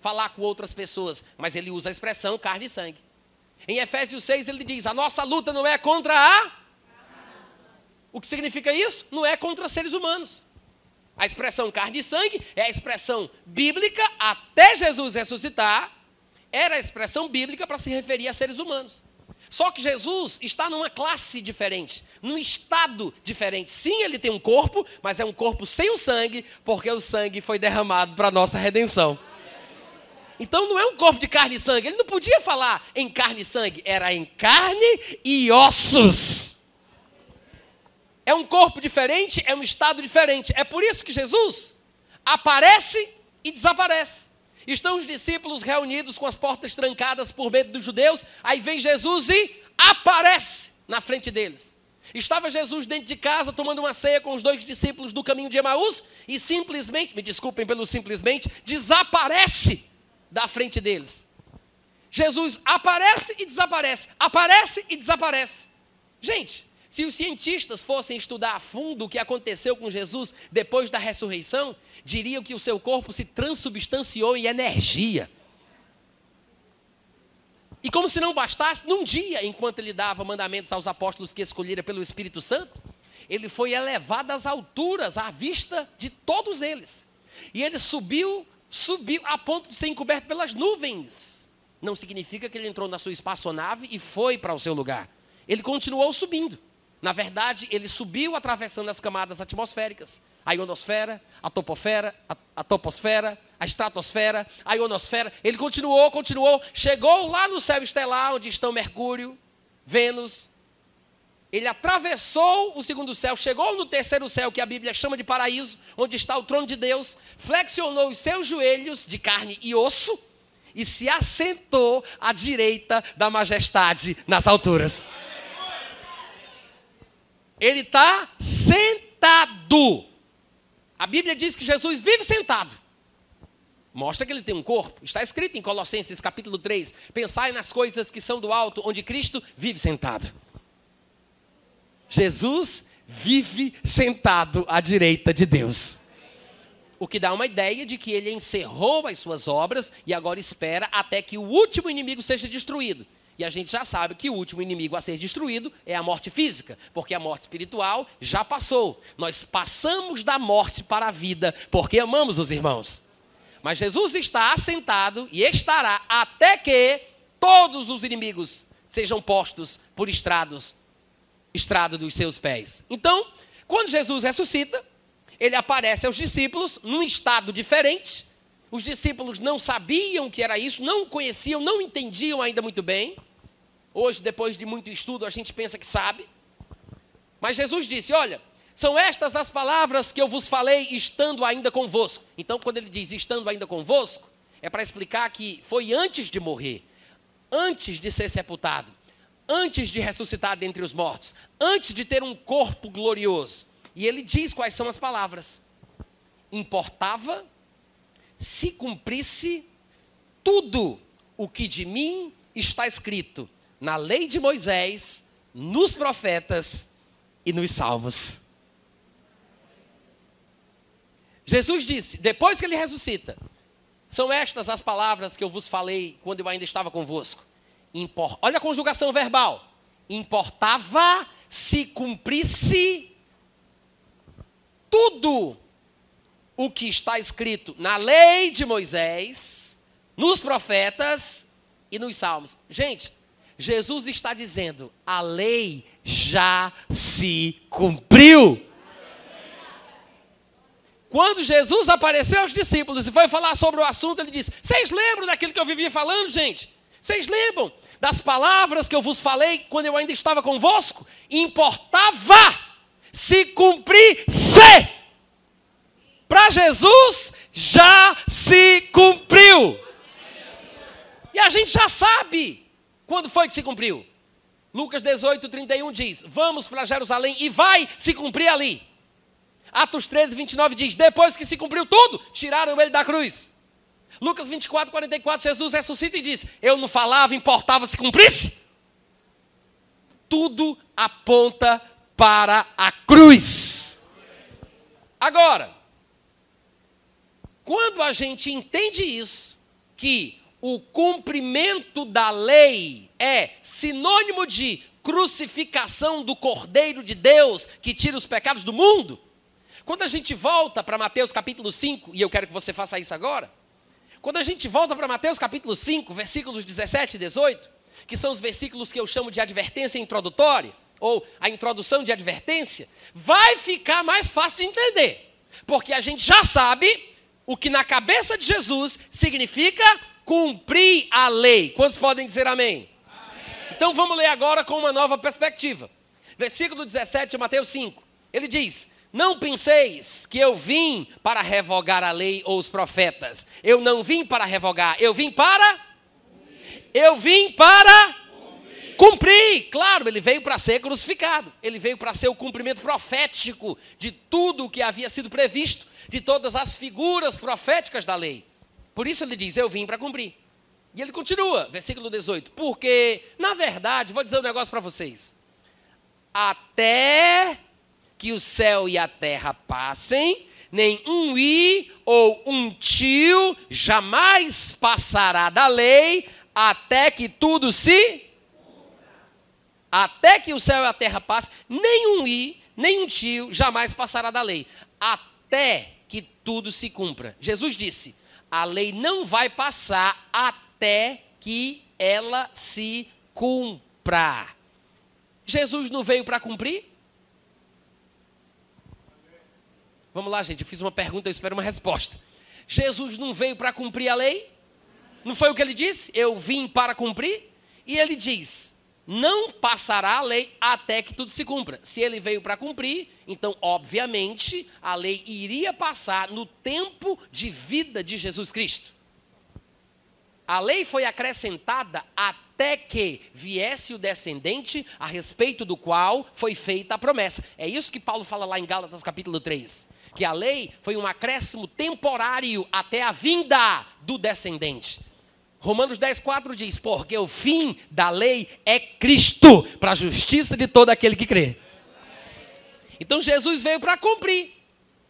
falar com outras pessoas, mas ele usa a expressão carne e sangue. Em Efésios 6, ele diz: A nossa luta não é contra a. O que significa isso? Não é contra seres humanos. A expressão carne e sangue é a expressão bíblica até Jesus ressuscitar, era a expressão bíblica para se referir a seres humanos. Só que Jesus está numa classe diferente, num estado diferente. Sim, ele tem um corpo, mas é um corpo sem o sangue, porque o sangue foi derramado para a nossa redenção. Então não é um corpo de carne e sangue. Ele não podia falar em carne e sangue, era em carne e ossos. É um corpo diferente, é um estado diferente. É por isso que Jesus aparece e desaparece. Estão os discípulos reunidos com as portas trancadas por medo dos judeus. Aí vem Jesus e aparece na frente deles. Estava Jesus dentro de casa tomando uma ceia com os dois discípulos do caminho de Emaús e simplesmente, me desculpem pelo simplesmente, desaparece da frente deles. Jesus aparece e desaparece, aparece e desaparece. Gente, se os cientistas fossem estudar a fundo o que aconteceu com Jesus depois da ressurreição, diriam que o seu corpo se transubstanciou em energia. E como se não bastasse, num dia, enquanto ele dava mandamentos aos apóstolos que escolhera pelo Espírito Santo, ele foi elevado às alturas, à vista de todos eles. E ele subiu, subiu a ponto de ser encoberto pelas nuvens. Não significa que ele entrou na sua espaçonave e foi para o seu lugar. Ele continuou subindo. Na verdade, ele subiu atravessando as camadas atmosféricas. A ionosfera, a topofera, a, a toposfera, a estratosfera, a ionosfera. Ele continuou, continuou, chegou lá no céu estelar, onde estão Mercúrio, Vênus. Ele atravessou o segundo céu, chegou no terceiro céu, que a Bíblia chama de paraíso, onde está o trono de Deus, flexionou os seus joelhos de carne e osso e se assentou à direita da majestade nas alturas. Ele está sentado. A Bíblia diz que Jesus vive sentado. Mostra que ele tem um corpo. Está escrito em Colossenses capítulo 3: Pensai nas coisas que são do alto, onde Cristo vive sentado. Jesus vive sentado à direita de Deus. O que dá uma ideia de que ele encerrou as suas obras e agora espera até que o último inimigo seja destruído. E a gente já sabe que o último inimigo a ser destruído é a morte física, porque a morte espiritual já passou. Nós passamos da morte para a vida, porque amamos os irmãos. Mas Jesus está assentado e estará até que todos os inimigos sejam postos por estrados, estrado dos seus pés. Então, quando Jesus ressuscita, ele aparece aos discípulos num estado diferente, os discípulos não sabiam que era isso, não conheciam, não entendiam ainda muito bem. Hoje, depois de muito estudo, a gente pensa que sabe. Mas Jesus disse: Olha, são estas as palavras que eu vos falei estando ainda convosco. Então, quando ele diz estando ainda convosco, é para explicar que foi antes de morrer, antes de ser sepultado, antes de ressuscitar dentre os mortos, antes de ter um corpo glorioso. E ele diz quais são as palavras. Importava se cumprisse tudo o que de mim está escrito na lei de Moisés, nos profetas e nos salmos. Jesus disse, depois que ele ressuscita, são estas as palavras que eu vos falei quando eu ainda estava convosco. Impor, olha a conjugação verbal. Importava se cumprisse tudo o que está escrito na lei de Moisés, nos profetas e nos salmos. Gente, Jesus está dizendo: a lei já se cumpriu. Quando Jesus apareceu aos discípulos e foi falar sobre o assunto, ele disse: Vocês lembram daquilo que eu vivia falando, gente? Vocês lembram das palavras que eu vos falei quando eu ainda estava convosco? Importava se cumprisse. Para Jesus já se cumpriu. E a gente já sabe quando foi que se cumpriu. Lucas 18, 31 diz: Vamos para Jerusalém e vai se cumprir ali. Atos 13, 29 diz: Depois que se cumpriu tudo, tiraram ele da cruz. Lucas 24, 44, Jesus ressuscita e diz: Eu não falava, importava se cumprisse. Tudo aponta para a cruz. Agora, quando a gente entende isso, que o cumprimento da lei é sinônimo de crucificação do Cordeiro de Deus que tira os pecados do mundo, quando a gente volta para Mateus capítulo 5, e eu quero que você faça isso agora, quando a gente volta para Mateus capítulo 5, versículos 17 e 18, que são os versículos que eu chamo de advertência introdutória, ou a introdução de advertência, vai ficar mais fácil de entender. Porque a gente já sabe o que na cabeça de Jesus significa cumprir a lei. Quantos podem dizer amém? amém? Então vamos ler agora com uma nova perspectiva. Versículo 17 de Mateus 5. Ele diz: Não penseis que eu vim para revogar a lei ou os profetas. Eu não vim para revogar, eu vim para. Eu vim para cumprir. Claro, ele veio para ser crucificado. Ele veio para ser o cumprimento profético de tudo o que havia sido previsto de todas as figuras proféticas da lei. Por isso ele diz: Eu vim para cumprir. E ele continua, versículo 18: Porque, na verdade, vou dizer um negócio para vocês. Até que o céu e a terra passem, nem um i ou um tio jamais passará da lei, até que tudo se. Até que o céu e a terra passem, nem um i, nem um tio jamais passará da lei. Até que tudo se cumpra. Jesus disse: a lei não vai passar até que ela se cumpra. Jesus não veio para cumprir? Vamos lá, gente. Eu fiz uma pergunta, eu espero uma resposta. Jesus não veio para cumprir a lei? Não foi o que ele disse? Eu vim para cumprir? E ele diz: não passará a lei até que tudo se cumpra. Se ele veio para cumprir, então, obviamente, a lei iria passar no tempo de vida de Jesus Cristo. A lei foi acrescentada até que viesse o descendente a respeito do qual foi feita a promessa. É isso que Paulo fala lá em Gálatas capítulo 3. Que a lei foi um acréscimo temporário até a vinda do descendente. Romanos 10, 4 diz: Porque o fim da lei é Cristo, para a justiça de todo aquele que crê. Então Jesus veio para cumprir.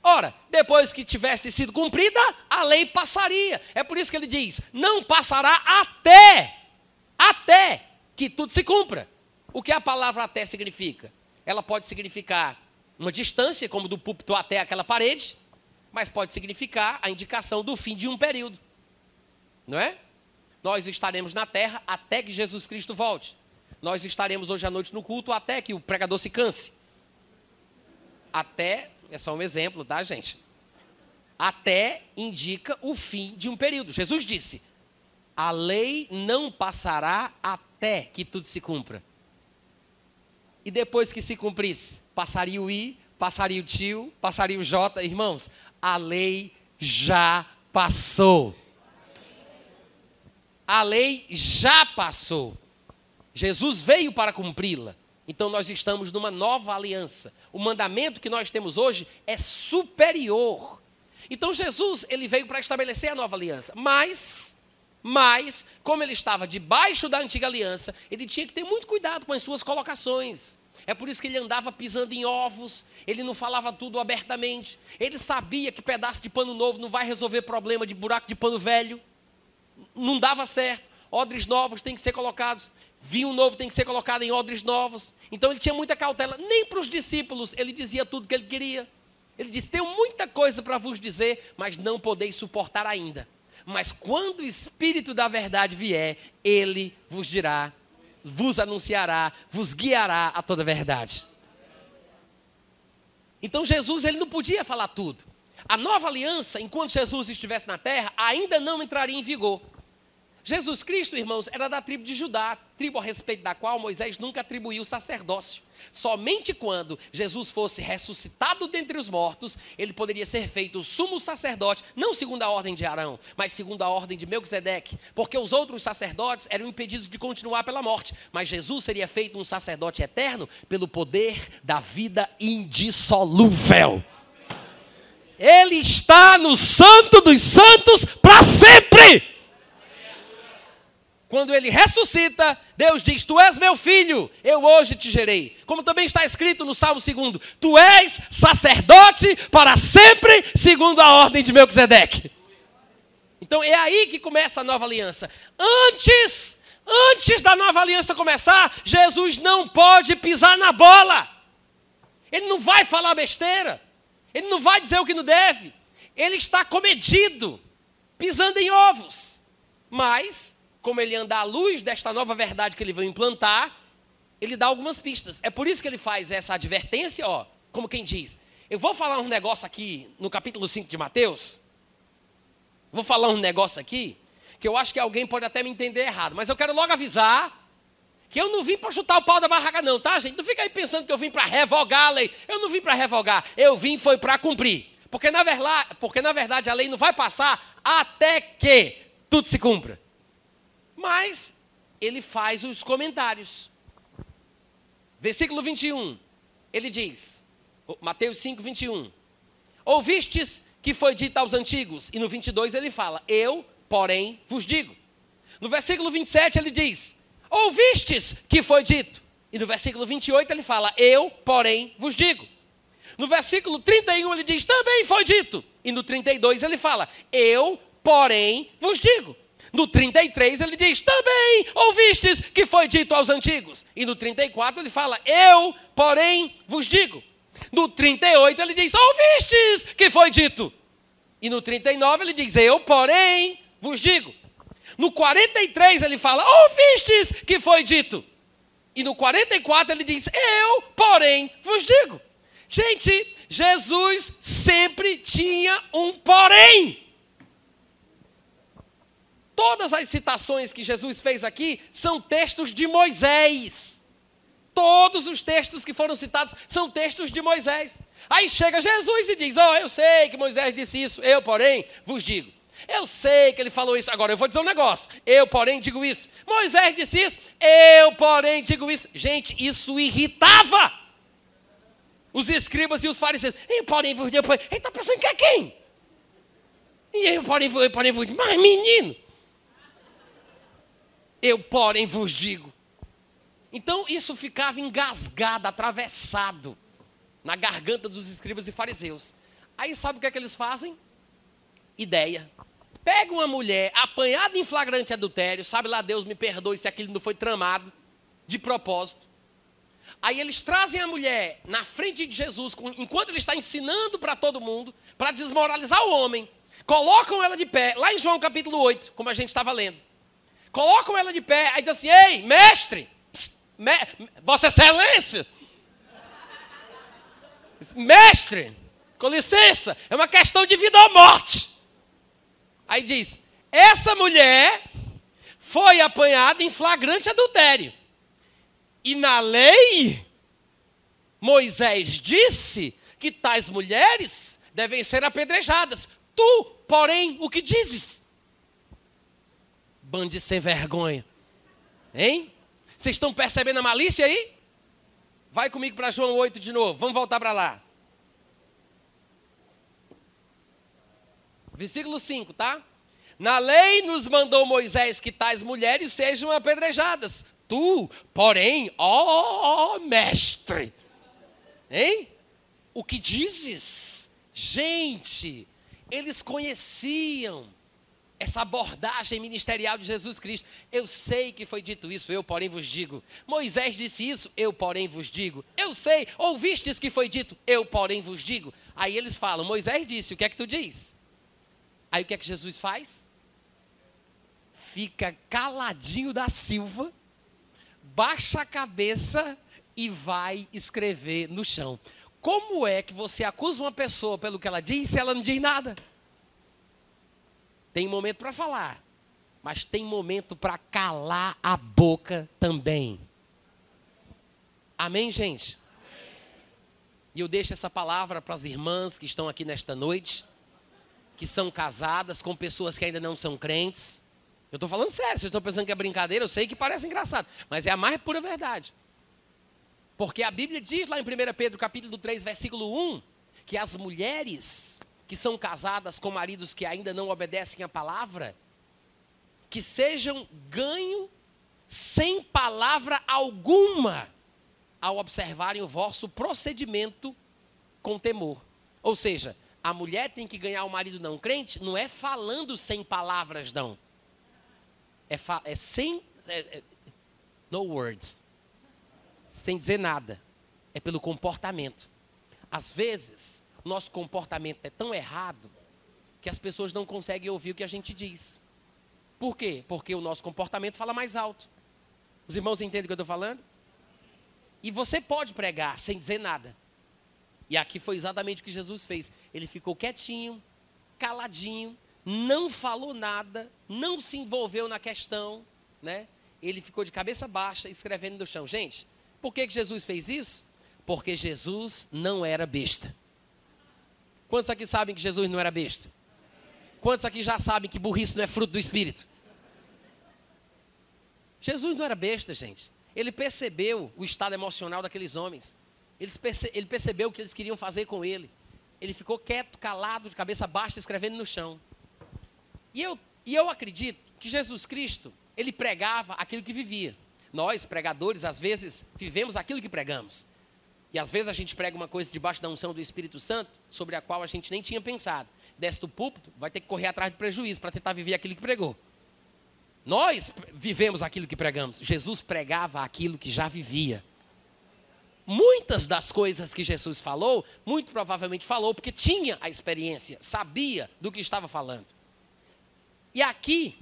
Ora, depois que tivesse sido cumprida, a lei passaria. É por isso que ele diz: não passará até, até que tudo se cumpra. O que a palavra até significa? Ela pode significar uma distância, como do púlpito até aquela parede, mas pode significar a indicação do fim de um período. Não é? Nós estaremos na terra até que Jesus Cristo volte. Nós estaremos hoje à noite no culto até que o pregador se canse. Até, é só um exemplo, tá, gente? Até indica o fim de um período. Jesus disse: a lei não passará até que tudo se cumpra. E depois que se cumprisse, passaria o I, passaria o tio, passaria o J. Irmãos, a lei já passou a lei já passou. Jesus veio para cumpri-la. Então nós estamos numa nova aliança. O mandamento que nós temos hoje é superior. Então Jesus, ele veio para estabelecer a nova aliança. Mas, mas, como ele estava debaixo da antiga aliança, ele tinha que ter muito cuidado com as suas colocações. É por isso que ele andava pisando em ovos, ele não falava tudo abertamente. Ele sabia que pedaço de pano novo não vai resolver problema de buraco de pano velho não dava certo. Odres novos têm que ser colocados. Vinho novo tem que ser colocado em odres novos. Então ele tinha muita cautela. Nem para os discípulos ele dizia tudo que ele queria. Ele disse: Tenho muita coisa para vos dizer, mas não podeis suportar ainda. Mas quando o Espírito da verdade vier, ele vos dirá, vos anunciará, vos guiará a toda a verdade. Então Jesus ele não podia falar tudo. A nova aliança, enquanto Jesus estivesse na terra, ainda não entraria em vigor. Jesus Cristo, irmãos, era da tribo de Judá, tribo a respeito da qual Moisés nunca atribuiu sacerdócio. Somente quando Jesus fosse ressuscitado dentre os mortos, ele poderia ser feito sumo sacerdote, não segundo a ordem de Arão, mas segundo a ordem de Melquisedeque, porque os outros sacerdotes eram impedidos de continuar pela morte, mas Jesus seria feito um sacerdote eterno pelo poder da vida indissolúvel. Ele está no Santo dos Santos para sempre. Quando ele ressuscita, Deus diz: Tu és meu filho, eu hoje te gerei. Como também está escrito no Salmo 2: Tu és sacerdote para sempre, segundo a ordem de Melquisedeque. Então é aí que começa a nova aliança. Antes, antes da nova aliança começar, Jesus não pode pisar na bola. Ele não vai falar besteira. Ele não vai dizer o que não deve. Ele está comedido, pisando em ovos. Mas, como ele anda à luz desta nova verdade que ele vai implantar, ele dá algumas pistas. É por isso que ele faz essa advertência, ó, como quem diz: Eu vou falar um negócio aqui no capítulo 5 de Mateus. Vou falar um negócio aqui que eu acho que alguém pode até me entender errado, mas eu quero logo avisar que eu não vim para chutar o pau da barraca, não, tá, gente? Não fica aí pensando que eu vim para revogar a lei. Eu não vim para revogar, eu vim foi para cumprir. Porque na, verdade, porque na verdade a lei não vai passar até que tudo se cumpra. Mas ele faz os comentários. Versículo 21, ele diz, Mateus 5, 21. Ouvistes que foi dito aos antigos? E no 22 ele fala, eu, porém, vos digo. No versículo 27 ele diz, ouvistes que foi dito. E no versículo 28 ele fala: Eu, porém, vos digo. No versículo 31 ele diz: Também foi dito. E no 32 ele fala: Eu, porém, vos digo. No 33 ele diz: Também ouvistes que foi dito aos antigos. E no 34 ele fala: Eu, porém, vos digo. No 38 ele diz: Ouvistes que foi dito. E no 39 ele diz: Eu, porém, vos digo. No 43 ele fala: Ouvistes que foi dito. E no 44 ele diz: Eu, porém, vos digo. Gente, Jesus sempre tinha um porém. Todas as citações que Jesus fez aqui são textos de Moisés. Todos os textos que foram citados são textos de Moisés. Aí chega Jesus e diz: Oh, eu sei que Moisés disse isso, eu, porém, vos digo. Eu sei que ele falou isso. Agora eu vou dizer um negócio. Eu, porém, digo isso. Moisés disse isso. Eu, porém, digo isso. Gente, isso irritava os escribas e os fariseus. Eu, porém, vos digo. Ele está pensando que é quem? E eu, porém, eu, porém, vos digo. Mas, menino. Eu, porém, vos digo. Então isso ficava engasgado, atravessado na garganta dos escribas e fariseus. Aí sabe o que é que eles fazem? Ideia. Pega uma mulher apanhada em flagrante adultério, sabe lá, Deus me perdoe se aquilo não foi tramado, de propósito. Aí eles trazem a mulher na frente de Jesus, enquanto ele está ensinando para todo mundo, para desmoralizar o homem. Colocam ela de pé, lá em João capítulo 8, como a gente estava lendo. Colocam ela de pé, aí diz assim: Ei, mestre, pss, me, Vossa Excelência, mestre, com licença, é uma questão de vida ou morte. Aí diz: essa mulher foi apanhada em flagrante adultério. E na lei, Moisés disse que tais mulheres devem ser apedrejadas. Tu, porém, o que dizes? Bande sem vergonha. Hein? Vocês estão percebendo a malícia aí? Vai comigo para João 8 de novo. Vamos voltar para lá. Versículo 5, tá? Na lei nos mandou Moisés que tais mulheres sejam apedrejadas. Tu, porém, ó mestre, hein? O que dizes? Gente, eles conheciam essa abordagem ministerial de Jesus Cristo. Eu sei que foi dito isso, eu, porém, vos digo. Moisés disse isso, eu, porém, vos digo. Eu sei, ouvistes que foi dito, eu, porém, vos digo. Aí eles falam: Moisés disse, o que é que tu diz? Aí o que é que Jesus faz? Fica caladinho da Silva, baixa a cabeça e vai escrever no chão. Como é que você acusa uma pessoa pelo que ela diz se ela não diz nada? Tem momento para falar, mas tem momento para calar a boca também. Amém, gente? E eu deixo essa palavra para as irmãs que estão aqui nesta noite que são casadas com pessoas que ainda não são crentes. Eu estou falando sério, vocês estão pensando que é brincadeira, eu sei que parece engraçado, mas é a mais pura verdade. Porque a Bíblia diz lá em 1 Pedro capítulo 3, versículo 1, que as mulheres que são casadas com maridos que ainda não obedecem à palavra, que sejam ganho sem palavra alguma ao observarem o vosso procedimento com temor. Ou seja, a mulher tem que ganhar o marido não crente, não é falando sem palavras, não. É, é sem. É, é, no words. Sem dizer nada. É pelo comportamento. Às vezes, nosso comportamento é tão errado que as pessoas não conseguem ouvir o que a gente diz. Por quê? Porque o nosso comportamento fala mais alto. Os irmãos entendem o que eu estou falando? E você pode pregar sem dizer nada. E aqui foi exatamente o que Jesus fez. Ele ficou quietinho, caladinho, não falou nada, não se envolveu na questão, né? Ele ficou de cabeça baixa, escrevendo no chão. Gente, por que, que Jesus fez isso? Porque Jesus não era besta. Quantos aqui sabem que Jesus não era besta? Quantos aqui já sabem que burrice não é fruto do Espírito? Jesus não era besta, gente. Ele percebeu o estado emocional daqueles homens. Ele percebeu o que eles queriam fazer com ele. Ele ficou quieto, calado, de cabeça baixa, escrevendo no chão. E eu, e eu acredito que Jesus Cristo, ele pregava aquilo que vivia. Nós, pregadores, às vezes vivemos aquilo que pregamos. E às vezes a gente prega uma coisa debaixo da unção do Espírito Santo, sobre a qual a gente nem tinha pensado. Desce do púlpito, vai ter que correr atrás do prejuízo para tentar viver aquilo que pregou. Nós vivemos aquilo que pregamos. Jesus pregava aquilo que já vivia. Muitas das coisas que Jesus falou, muito provavelmente falou porque tinha a experiência, sabia do que estava falando. E aqui,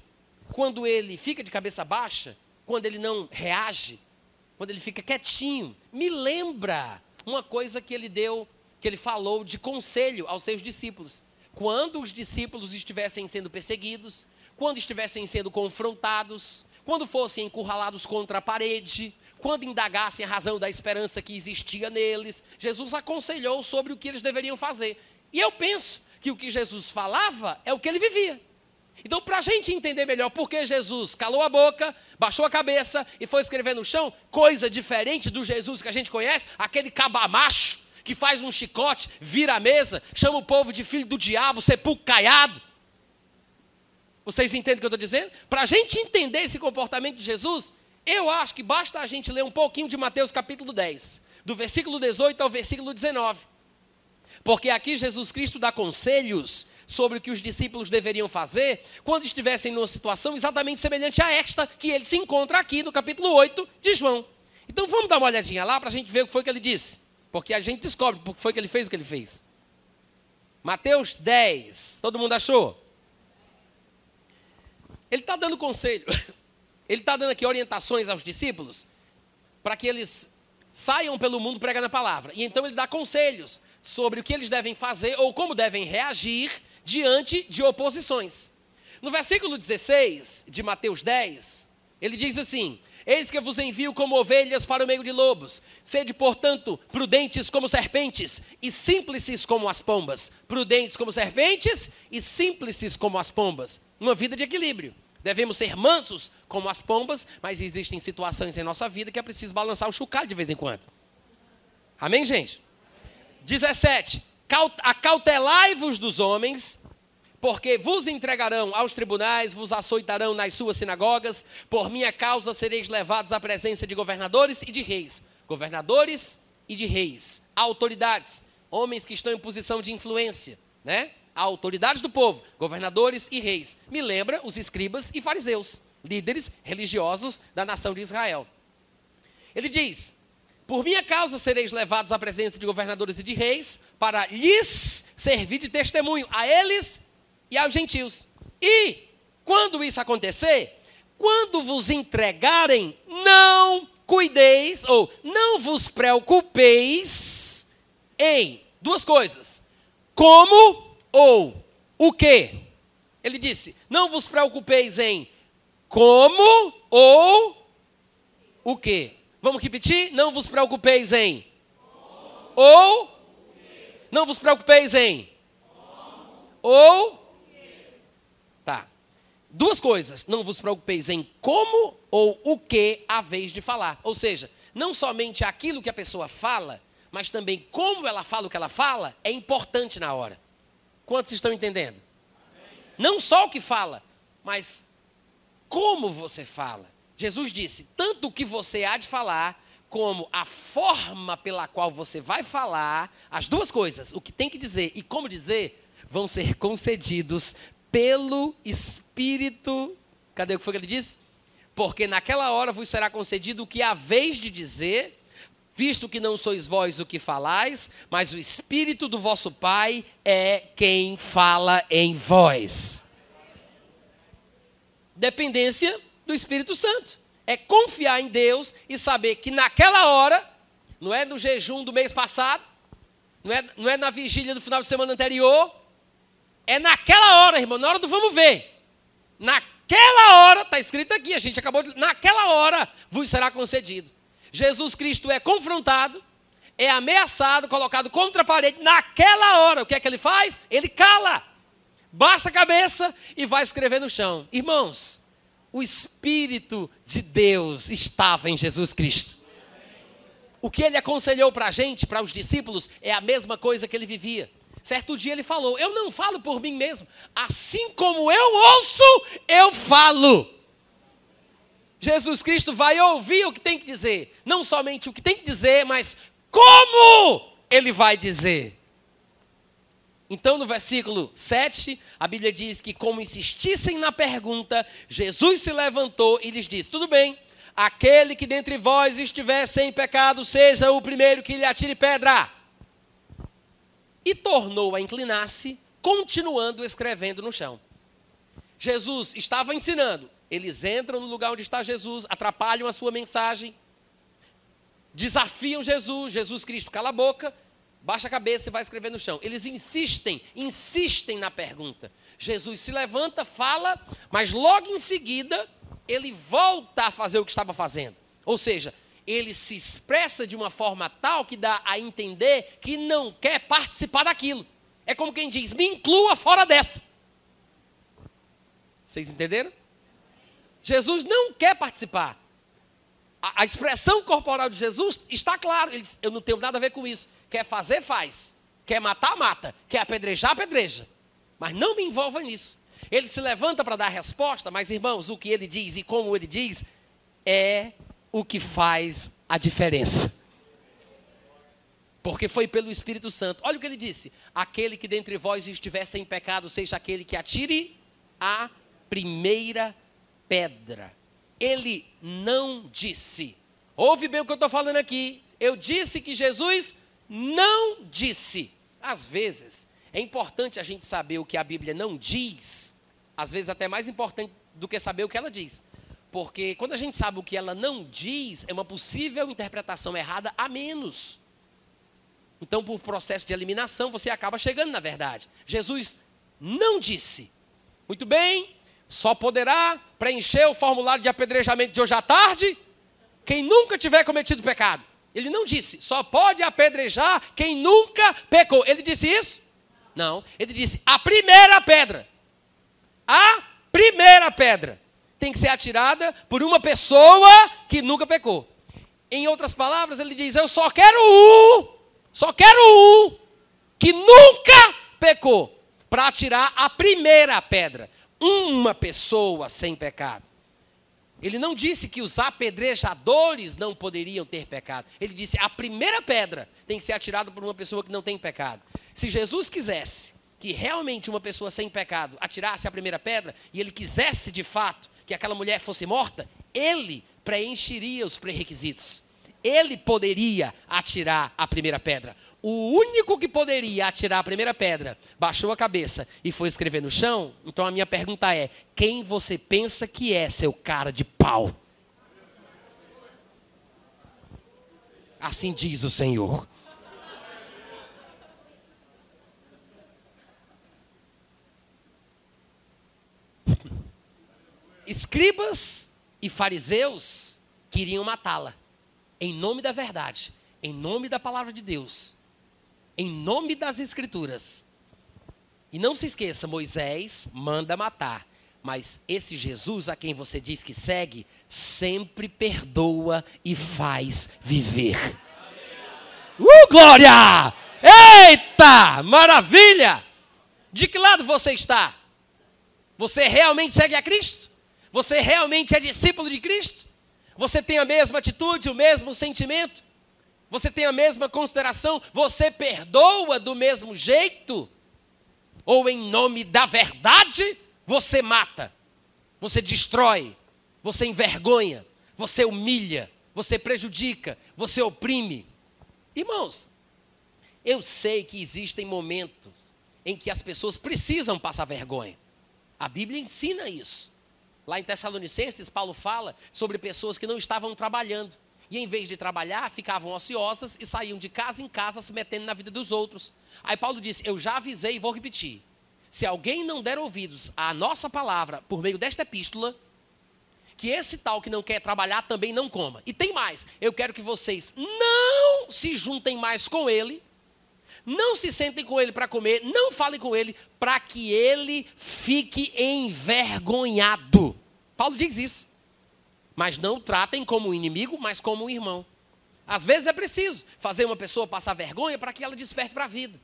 quando ele fica de cabeça baixa, quando ele não reage, quando ele fica quietinho, me lembra uma coisa que ele deu, que ele falou de conselho aos seus discípulos. Quando os discípulos estivessem sendo perseguidos, quando estivessem sendo confrontados, quando fossem encurralados contra a parede, quando indagassem a razão da esperança que existia neles, Jesus aconselhou sobre o que eles deveriam fazer. E eu penso que o que Jesus falava é o que ele vivia. Então, para a gente entender melhor por que Jesus calou a boca, baixou a cabeça e foi escrever no chão, coisa diferente do Jesus que a gente conhece, aquele cabamacho que faz um chicote, vira a mesa, chama o povo de filho do diabo, sepulcro caiado. Vocês entendem o que eu estou dizendo? Para a gente entender esse comportamento de Jesus, eu acho que basta a gente ler um pouquinho de Mateus capítulo 10, do versículo 18 ao versículo 19. Porque aqui Jesus Cristo dá conselhos sobre o que os discípulos deveriam fazer quando estivessem numa situação exatamente semelhante a esta que ele se encontra aqui no capítulo 8 de João. Então vamos dar uma olhadinha lá para a gente ver o que foi que ele disse. Porque a gente descobre o que foi que ele fez o que ele fez. Mateus 10. Todo mundo achou? Ele está dando conselho. Ele está dando aqui orientações aos discípulos para que eles saiam pelo mundo pregando a palavra. E então ele dá conselhos sobre o que eles devem fazer ou como devem reagir diante de oposições. No versículo 16 de Mateus 10, ele diz assim: Eis que vos envio como ovelhas para o meio de lobos. Sede, portanto, prudentes como serpentes e simples como as pombas. Prudentes como serpentes e simples como as pombas. Uma vida de equilíbrio. Devemos ser mansos como as pombas, mas existem situações em nossa vida que é preciso balançar o chocalho de vez em quando. Amém, gente? 17. Acautelai-vos dos homens, porque vos entregarão aos tribunais, vos açoitarão nas suas sinagogas, por minha causa sereis levados à presença de governadores e de reis. Governadores e de reis, autoridades, homens que estão em posição de influência, né? Autoridades do povo, governadores e reis. Me lembra os escribas e fariseus, líderes religiosos da nação de Israel. Ele diz: por minha causa sereis levados à presença de governadores e de reis, para lhes servir de testemunho, a eles e aos gentios. E, quando isso acontecer, quando vos entregarem, não cuideis, ou não vos preocupeis em duas coisas: como ou o que. Ele disse: não vos preocupeis em como ou o que. Vamos repetir? Não vos preocupeis em. Ou. Não vos preocupeis em. Ou. Tá. Duas coisas. Não vos preocupeis em como ou o que a vez de falar. Ou seja, não somente aquilo que a pessoa fala, mas também como ela fala o que ela fala, é importante na hora. Quantos estão entendendo? Não só o que fala, mas como você fala. Jesus disse: tanto o que você há de falar, como a forma pela qual você vai falar, as duas coisas, o que tem que dizer e como dizer, vão ser concedidos pelo Espírito. Cadê o que foi que ele disse? Porque naquela hora vos será concedido o que há vez de dizer, visto que não sois vós o que falais, mas o Espírito do vosso Pai é quem fala em vós. Dependência do Espírito Santo. É confiar em Deus e saber que naquela hora, não é no jejum do mês passado, não é, não é na vigília do final de semana anterior, é naquela hora, irmão, na hora do vamos ver. Naquela hora, está escrito aqui, a gente acabou de. Naquela hora vos será concedido. Jesus Cristo é confrontado, é ameaçado, colocado contra a parede. Naquela hora, o que é que ele faz? Ele cala, baixa a cabeça e vai escrever no chão. Irmãos, o Espírito de Deus estava em Jesus Cristo. O que ele aconselhou para a gente, para os discípulos, é a mesma coisa que ele vivia. Certo dia ele falou: Eu não falo por mim mesmo, assim como eu ouço, eu falo. Jesus Cristo vai ouvir o que tem que dizer, não somente o que tem que dizer, mas como ele vai dizer. Então, no versículo 7, a Bíblia diz que, como insistissem na pergunta, Jesus se levantou e lhes disse: Tudo bem, aquele que dentre vós estiver sem pecado, seja o primeiro que lhe atire pedra e tornou a inclinar-se, continuando escrevendo no chão. Jesus estava ensinando. Eles entram no lugar onde está Jesus, atrapalham a sua mensagem, desafiam Jesus. Jesus Cristo cala a boca, baixa a cabeça e vai escrever no chão. Eles insistem, insistem na pergunta. Jesus se levanta, fala, mas logo em seguida ele volta a fazer o que estava fazendo. Ou seja, ele se expressa de uma forma tal que dá a entender que não quer participar daquilo. É como quem diz: me inclua fora dessa. Vocês entenderam? Jesus não quer participar. A, a expressão corporal de Jesus está claro. Ele diz: eu não tenho nada a ver com isso. Quer fazer, faz. Quer matar, mata. Quer apedrejar, apedreja. Mas não me envolva nisso. Ele se levanta para dar resposta, mas irmãos, o que ele diz e como ele diz é o que faz a diferença. Porque foi pelo Espírito Santo. Olha o que ele disse: aquele que dentre vós estiver sem pecado, seja aquele que atire a primeira pedra. Ele não disse. Ouve bem o que eu estou falando aqui. Eu disse que Jesus não disse. Às vezes, é importante a gente saber o que a Bíblia não diz. Às vezes, até mais importante do que saber o que ela diz. Porque quando a gente sabe o que ela não diz, é uma possível interpretação errada a menos. Então, por processo de eliminação, você acaba chegando na verdade. Jesus não disse. Muito bem, só poderá preencher o formulário de apedrejamento de hoje à tarde quem nunca tiver cometido pecado. Ele não disse, só pode apedrejar quem nunca pecou. Ele disse isso? Não. Ele disse, a primeira pedra. A primeira pedra tem que ser atirada por uma pessoa que nunca pecou. Em outras palavras, ele diz: Eu só quero um, só quero um que nunca pecou, para atirar a primeira pedra. Uma pessoa sem pecado. Ele não disse que os apedrejadores não poderiam ter pecado. Ele disse: a primeira pedra tem que ser atirada por uma pessoa que não tem pecado. Se Jesus quisesse que realmente uma pessoa sem pecado atirasse a primeira pedra, e ele quisesse de fato que aquela mulher fosse morta, ele preencheria os pré-requisitos. Ele poderia atirar a primeira pedra. O único que poderia atirar a primeira pedra baixou a cabeça e foi escrever no chão. Então a minha pergunta é: quem você pensa que é seu cara de pau? Assim diz o Senhor. escribas e fariseus queriam matá-la, em nome da verdade, em nome da palavra de Deus, em nome das Escrituras. E não se esqueça: Moisés manda matar, mas esse Jesus a quem você diz que segue, sempre perdoa e faz viver. Uh, glória! Eita, maravilha! De que lado você está? Você realmente segue a Cristo? Você realmente é discípulo de Cristo? Você tem a mesma atitude, o mesmo sentimento? Você tem a mesma consideração? Você perdoa do mesmo jeito? Ou em nome da verdade, você mata, você destrói, você envergonha, você humilha, você prejudica, você oprime? Irmãos, eu sei que existem momentos em que as pessoas precisam passar vergonha. A Bíblia ensina isso. Lá em Tessalonicenses, Paulo fala sobre pessoas que não estavam trabalhando. E em vez de trabalhar, ficavam ociosas e saíam de casa em casa se metendo na vida dos outros. Aí Paulo disse: Eu já avisei e vou repetir. Se alguém não der ouvidos à nossa palavra por meio desta epístola, que esse tal que não quer trabalhar também não coma. E tem mais: eu quero que vocês não se juntem mais com ele não se sentem com ele para comer, não falem com ele, para que ele fique envergonhado. Paulo diz isso. Mas não o tratem como inimigo, mas como um irmão. Às vezes é preciso fazer uma pessoa passar vergonha para que ela desperte para a vida.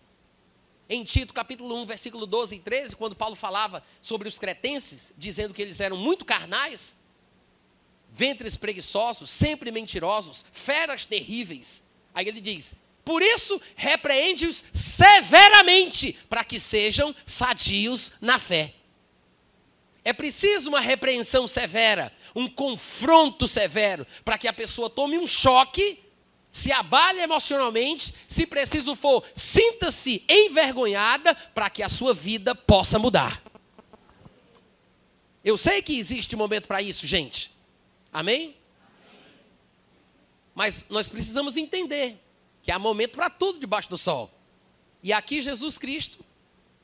Em Tito capítulo 1, versículo 12 e 13, quando Paulo falava sobre os cretenses, dizendo que eles eram muito carnais, ventres preguiçosos, sempre mentirosos, feras terríveis. Aí ele diz: por isso, repreende-os severamente, para que sejam sadios na fé. É preciso uma repreensão severa, um confronto severo, para que a pessoa tome um choque, se abale emocionalmente, se preciso for, sinta-se envergonhada, para que a sua vida possa mudar. Eu sei que existe um momento para isso, gente. Amém? Mas nós precisamos entender que há momento para tudo debaixo do sol. E aqui Jesus Cristo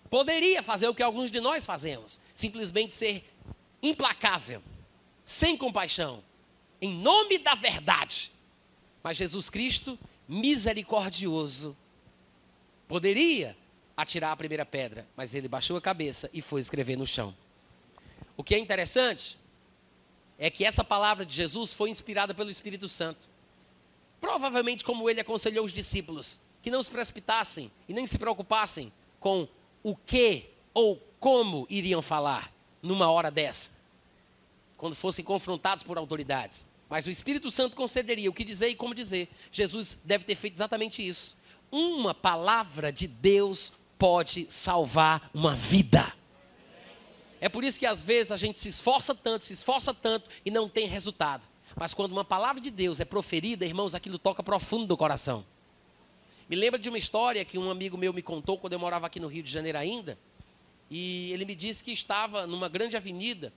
poderia fazer o que alguns de nós fazemos, simplesmente ser implacável, sem compaixão, em nome da verdade. Mas Jesus Cristo, misericordioso, poderia atirar a primeira pedra, mas ele baixou a cabeça e foi escrever no chão. O que é interessante é que essa palavra de Jesus foi inspirada pelo Espírito Santo. Provavelmente, como ele aconselhou os discípulos, que não se precipitassem e nem se preocupassem com o que ou como iriam falar numa hora dessa, quando fossem confrontados por autoridades. Mas o Espírito Santo concederia o que dizer e como dizer. Jesus deve ter feito exatamente isso. Uma palavra de Deus pode salvar uma vida. É por isso que às vezes a gente se esforça tanto, se esforça tanto e não tem resultado. Mas quando uma palavra de Deus é proferida, irmãos, aquilo toca profundo do coração. Me lembra de uma história que um amigo meu me contou quando eu morava aqui no Rio de Janeiro ainda. E ele me disse que estava numa grande avenida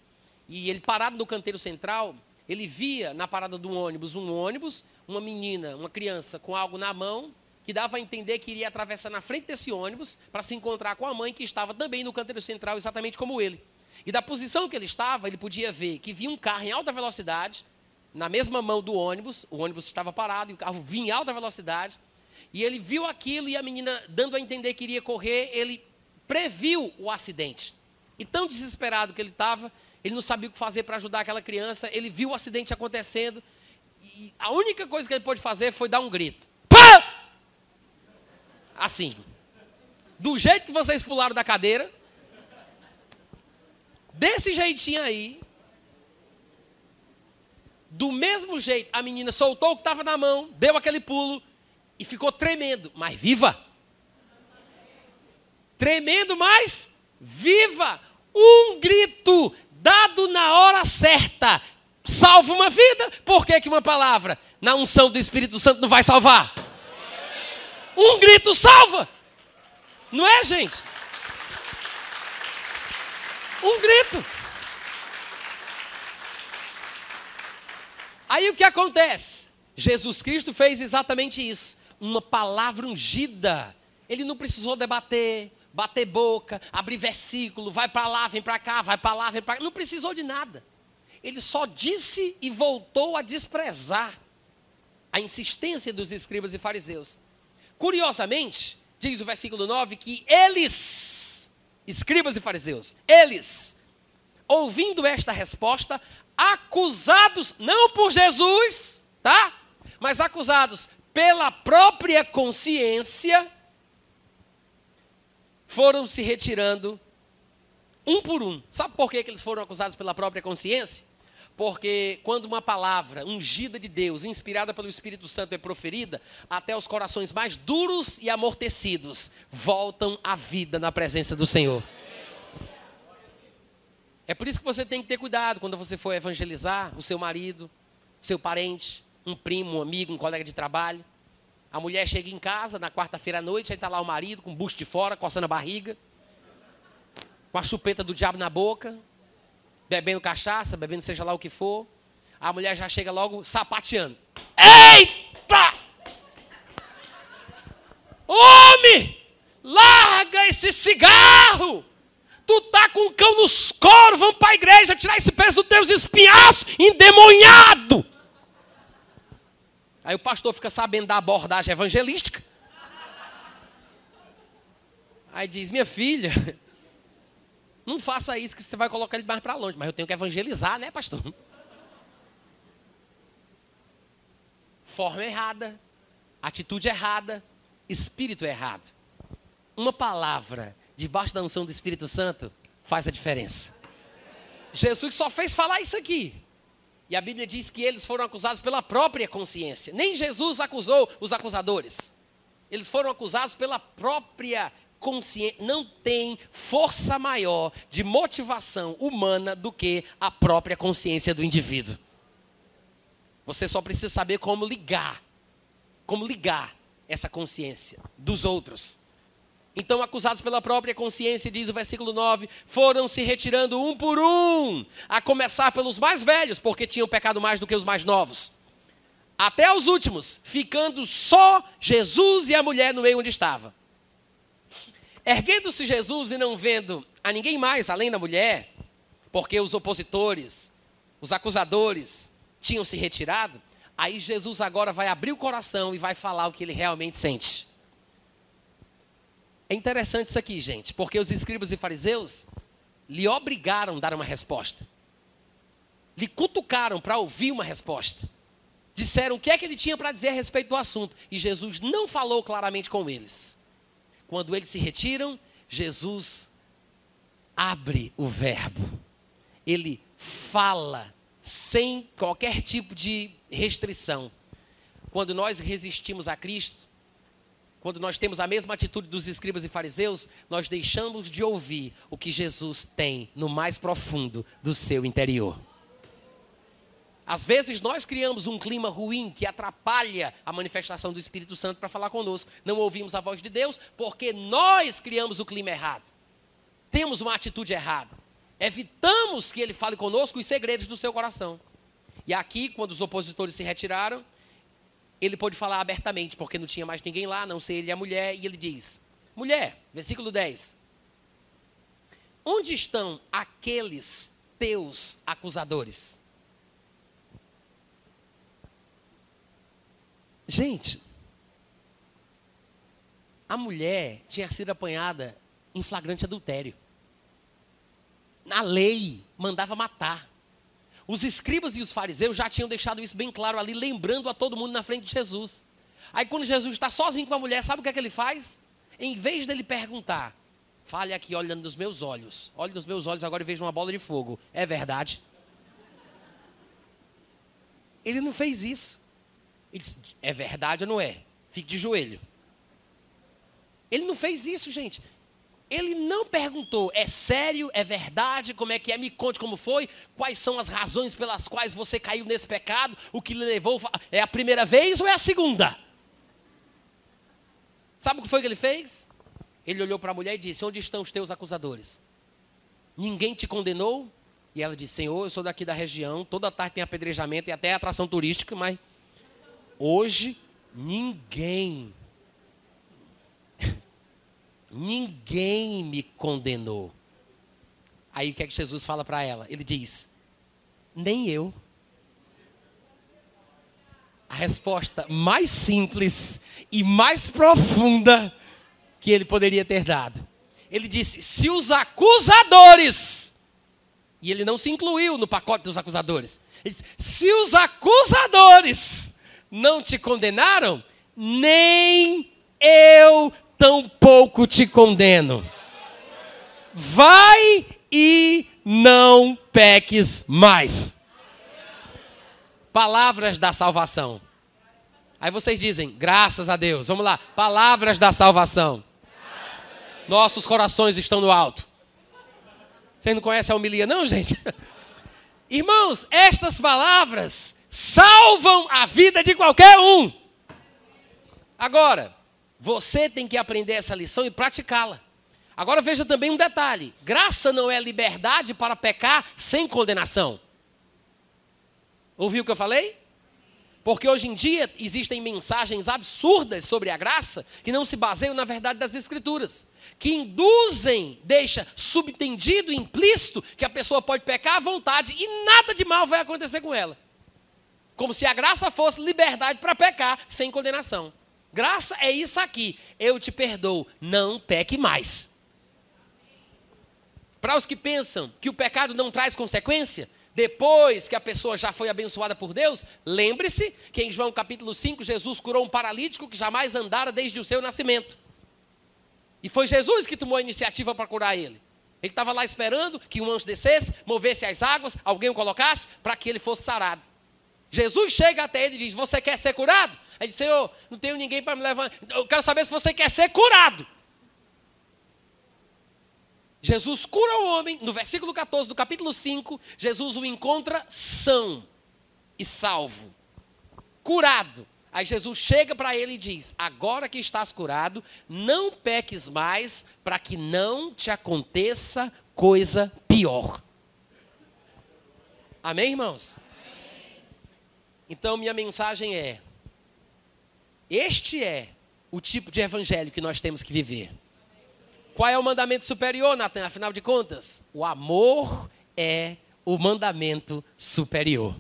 e ele parado no canteiro central, ele via na parada do ônibus um ônibus, uma menina, uma criança com algo na mão, que dava a entender que iria atravessar na frente desse ônibus para se encontrar com a mãe que estava também no canteiro central, exatamente como ele. E da posição que ele estava, ele podia ver que vinha um carro em alta velocidade, na mesma mão do ônibus, o ônibus estava parado e o carro vinha em alta velocidade, e ele viu aquilo e a menina, dando a entender que iria correr, ele previu o acidente. E tão desesperado que ele estava, ele não sabia o que fazer para ajudar aquela criança, ele viu o acidente acontecendo, e a única coisa que ele pôde fazer foi dar um grito. Pá! Assim. Do jeito que vocês pularam da cadeira, desse jeitinho aí, do mesmo jeito, a menina soltou o que estava na mão, deu aquele pulo e ficou tremendo, mas viva. Tremendo, mas viva. Um grito dado na hora certa salva uma vida. Por que, que uma palavra na unção do Espírito Santo não vai salvar? Um grito salva. Não é, gente? Um grito. Aí o que acontece? Jesus Cristo fez exatamente isso. Uma palavra ungida. Ele não precisou debater, bater boca, abrir versículo, vai para lá, vem para cá, vai para lá, vem para cá. Não precisou de nada. Ele só disse e voltou a desprezar a insistência dos escribas e fariseus. Curiosamente, diz o versículo 9 que eles, escribas e fariseus, eles, ouvindo esta resposta, acusados não por Jesus, tá? Mas acusados pela própria consciência, foram se retirando um por um. Sabe por que, que eles foram acusados pela própria consciência? Porque quando uma palavra ungida de Deus, inspirada pelo Espírito Santo, é proferida, até os corações mais duros e amortecidos voltam à vida na presença do Senhor. É por isso que você tem que ter cuidado quando você for evangelizar o seu marido, seu parente, um primo, um amigo, um colega de trabalho. A mulher chega em casa na quarta-feira à noite, aí está lá o marido com o busto de fora, coçando a barriga, com a chupeta do diabo na boca, bebendo cachaça, bebendo seja lá o que for. A mulher já chega logo sapateando. Eita! Homem! Larga esse cigarro! Tu tá com um cão nos coros, vamos para a igreja tirar esse peso dos teus espinhaços, endemoniado. Aí o pastor fica sabendo da abordagem evangelística. Aí diz: Minha filha, não faça isso que você vai colocar ele mais para longe. Mas eu tenho que evangelizar, né, pastor? Forma errada, atitude errada, espírito errado. Uma palavra debaixo da unção do Espírito Santo faz a diferença. Jesus só fez falar isso aqui. E a Bíblia diz que eles foram acusados pela própria consciência. Nem Jesus acusou os acusadores. Eles foram acusados pela própria consciência. Não tem força maior de motivação humana do que a própria consciência do indivíduo. Você só precisa saber como ligar. Como ligar essa consciência dos outros então, acusados pela própria consciência, diz o versículo 9, foram se retirando um por um, a começar pelos mais velhos, porque tinham pecado mais do que os mais novos, até os últimos, ficando só Jesus e a mulher no meio onde estava. Erguendo-se Jesus e não vendo a ninguém mais além da mulher, porque os opositores, os acusadores, tinham se retirado, aí Jesus agora vai abrir o coração e vai falar o que ele realmente sente. É interessante isso aqui, gente, porque os escribas e fariseus lhe obrigaram a dar uma resposta. Lhe cutucaram para ouvir uma resposta. Disseram o que é que ele tinha para dizer a respeito do assunto. E Jesus não falou claramente com eles. Quando eles se retiram, Jesus abre o verbo. Ele fala sem qualquer tipo de restrição. Quando nós resistimos a Cristo, quando nós temos a mesma atitude dos escribas e fariseus, nós deixamos de ouvir o que Jesus tem no mais profundo do seu interior. Às vezes nós criamos um clima ruim que atrapalha a manifestação do Espírito Santo para falar conosco. Não ouvimos a voz de Deus porque nós criamos o clima errado. Temos uma atitude errada. Evitamos que ele fale conosco os segredos do seu coração. E aqui, quando os opositores se retiraram, ele pôde falar abertamente, porque não tinha mais ninguém lá, não sei ele e a mulher, e ele diz: Mulher, versículo 10. Onde estão aqueles teus acusadores? Gente, a mulher tinha sido apanhada em flagrante adultério. Na lei, mandava matar. Os escribas e os fariseus já tinham deixado isso bem claro ali, lembrando a todo mundo na frente de Jesus. Aí quando Jesus está sozinho com a mulher, sabe o que é que ele faz? Em vez dele perguntar, fale aqui olhando nos meus olhos. Olhe nos meus olhos agora e veja uma bola de fogo. É verdade? Ele não fez isso. Ele disse, é verdade ou não é? Fique de joelho. Ele não fez isso, gente. Ele não perguntou, é sério, é verdade, como é que é, me conte como foi, quais são as razões pelas quais você caiu nesse pecado, o que lhe levou, é a primeira vez ou é a segunda? Sabe o que foi que ele fez? Ele olhou para a mulher e disse: Onde estão os teus acusadores? Ninguém te condenou? E ela disse: Senhor, eu sou daqui da região, toda tarde tem apedrejamento e até atração turística, mas hoje ninguém Ninguém me condenou. Aí o que é que Jesus fala para ela? Ele diz: Nem eu. A resposta mais simples e mais profunda que ele poderia ter dado. Ele disse: Se os acusadores, e ele não se incluiu no pacote dos acusadores, ele disse: Se os acusadores não te condenaram, nem eu tão pouco te condeno. vai e não peques mais. Palavras da salvação. Aí vocês dizem, graças a Deus. Vamos lá, palavras da salvação. Nossos corações estão no alto. Vocês não conhecem a homilia, não, gente? Irmãos, estas palavras salvam a vida de qualquer um. Agora, você tem que aprender essa lição e praticá-la. Agora veja também um detalhe: graça não é liberdade para pecar sem condenação. Ouviu o que eu falei? Porque hoje em dia existem mensagens absurdas sobre a graça que não se baseiam na verdade das Escrituras, que induzem, deixa subtendido, implícito, que a pessoa pode pecar à vontade e nada de mal vai acontecer com ela. Como se a graça fosse liberdade para pecar sem condenação. Graça é isso aqui. Eu te perdoo, não peque mais. Para os que pensam que o pecado não traz consequência, depois que a pessoa já foi abençoada por Deus, lembre-se que em João capítulo 5, Jesus curou um paralítico que jamais andara desde o seu nascimento. E foi Jesus que tomou a iniciativa para curar ele. Ele estava lá esperando que um anjo descesse, movesse as águas, alguém o colocasse, para que ele fosse sarado. Jesus chega até ele e diz: Você quer ser curado? Ele diz: Senhor, não tenho ninguém para me levar. Eu quero saber se você quer ser curado. Jesus cura o homem, no versículo 14 do capítulo 5, Jesus o encontra são e salvo, curado. Aí Jesus chega para ele e diz: Agora que estás curado, não peques mais, para que não te aconteça coisa pior. Amém, irmãos? Então, minha mensagem é: este é o tipo de evangelho que nós temos que viver. Qual é o mandamento superior, Natan? Afinal de contas, o amor é o mandamento superior.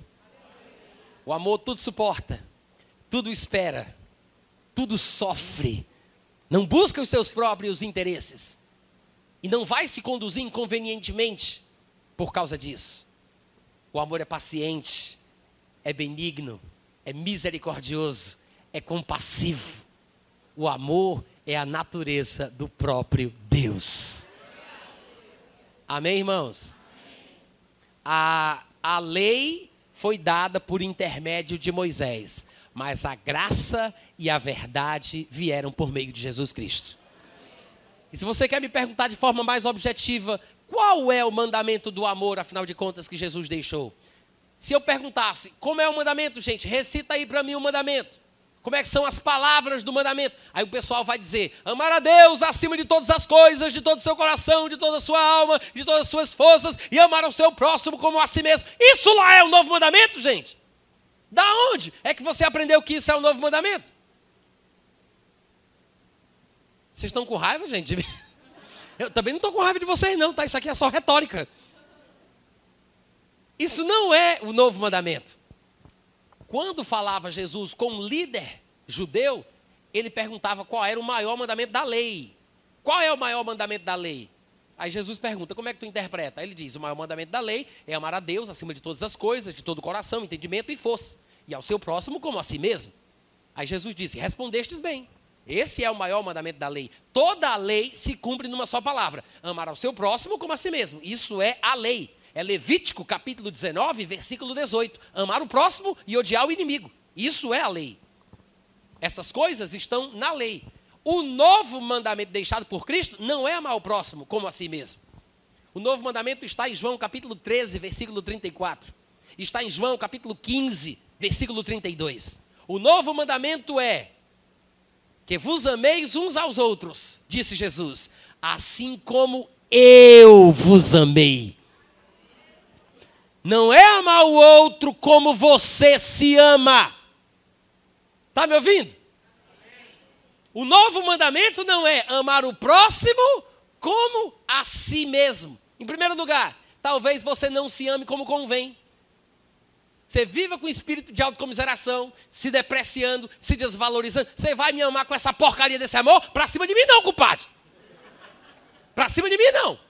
O amor tudo suporta, tudo espera, tudo sofre, não busca os seus próprios interesses e não vai se conduzir inconvenientemente por causa disso. O amor é paciente, é benigno, é misericordioso, é compassivo. O amor é a natureza do próprio Deus. Amém, irmãos? A, a lei foi dada por intermédio de Moisés, mas a graça e a verdade vieram por meio de Jesus Cristo. E se você quer me perguntar de forma mais objetiva, qual é o mandamento do amor, afinal de contas, que Jesus deixou? Se eu perguntasse, como é o mandamento, gente? Recita aí para mim o mandamento. Como é que são as palavras do mandamento? Aí o pessoal vai dizer: amar a Deus acima de todas as coisas, de todo o seu coração, de toda a sua alma, de todas as suas forças, e amar ao seu próximo como a si mesmo. Isso lá é o novo mandamento, gente? Da onde é que você aprendeu que isso é o novo mandamento? Vocês estão com raiva, gente? Eu também não estou com raiva de vocês, não, tá? Isso aqui é só retórica. Isso não é o novo mandamento. Quando falava Jesus com um líder judeu, ele perguntava qual era o maior mandamento da lei. Qual é o maior mandamento da lei? Aí Jesus pergunta, como é que tu interpreta? Ele diz, o maior mandamento da lei é amar a Deus acima de todas as coisas, de todo o coração, entendimento e força. E ao seu próximo como a si mesmo. Aí Jesus disse, respondestes bem. Esse é o maior mandamento da lei. Toda a lei se cumpre numa só palavra: amar ao seu próximo como a si mesmo. Isso é a lei. É Levítico capítulo 19, versículo 18. Amar o próximo e odiar o inimigo. Isso é a lei. Essas coisas estão na lei. O novo mandamento deixado por Cristo não é amar o próximo como a si mesmo. O novo mandamento está em João capítulo 13, versículo 34. Está em João capítulo 15, versículo 32. O novo mandamento é que vos ameis uns aos outros, disse Jesus, assim como eu vos amei. Não é amar o outro como você se ama. Está me ouvindo? O novo mandamento não é amar o próximo como a si mesmo. Em primeiro lugar, talvez você não se ame como convém. Você viva com espírito de autocomiseração, se depreciando, se desvalorizando. Você vai me amar com essa porcaria desse amor? Para cima de mim não, compadre. Para cima de mim não.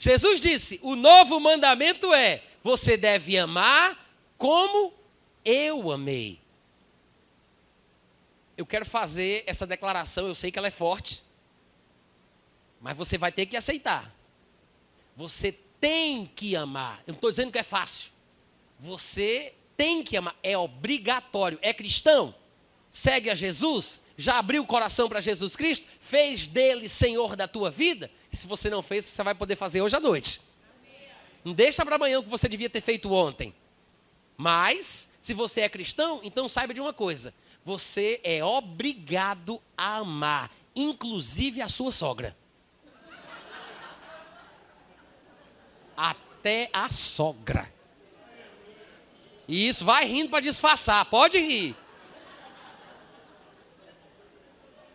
Jesus disse: o novo mandamento é: você deve amar como eu amei. eu quero fazer essa declaração, eu sei que ela é forte, mas você vai ter que aceitar. Você tem que amar. Eu não estou dizendo que é fácil. Você tem que amar. É obrigatório. É cristão? Segue a Jesus? Já abriu o coração para Jesus Cristo? Fez dele Senhor da tua vida? Se você não fez, você vai poder fazer hoje à noite. Não deixa para amanhã o que você devia ter feito ontem. Mas, se você é cristão, então saiba de uma coisa: você é obrigado a amar, inclusive a sua sogra. Até a sogra. E isso vai rindo para disfarçar, pode rir.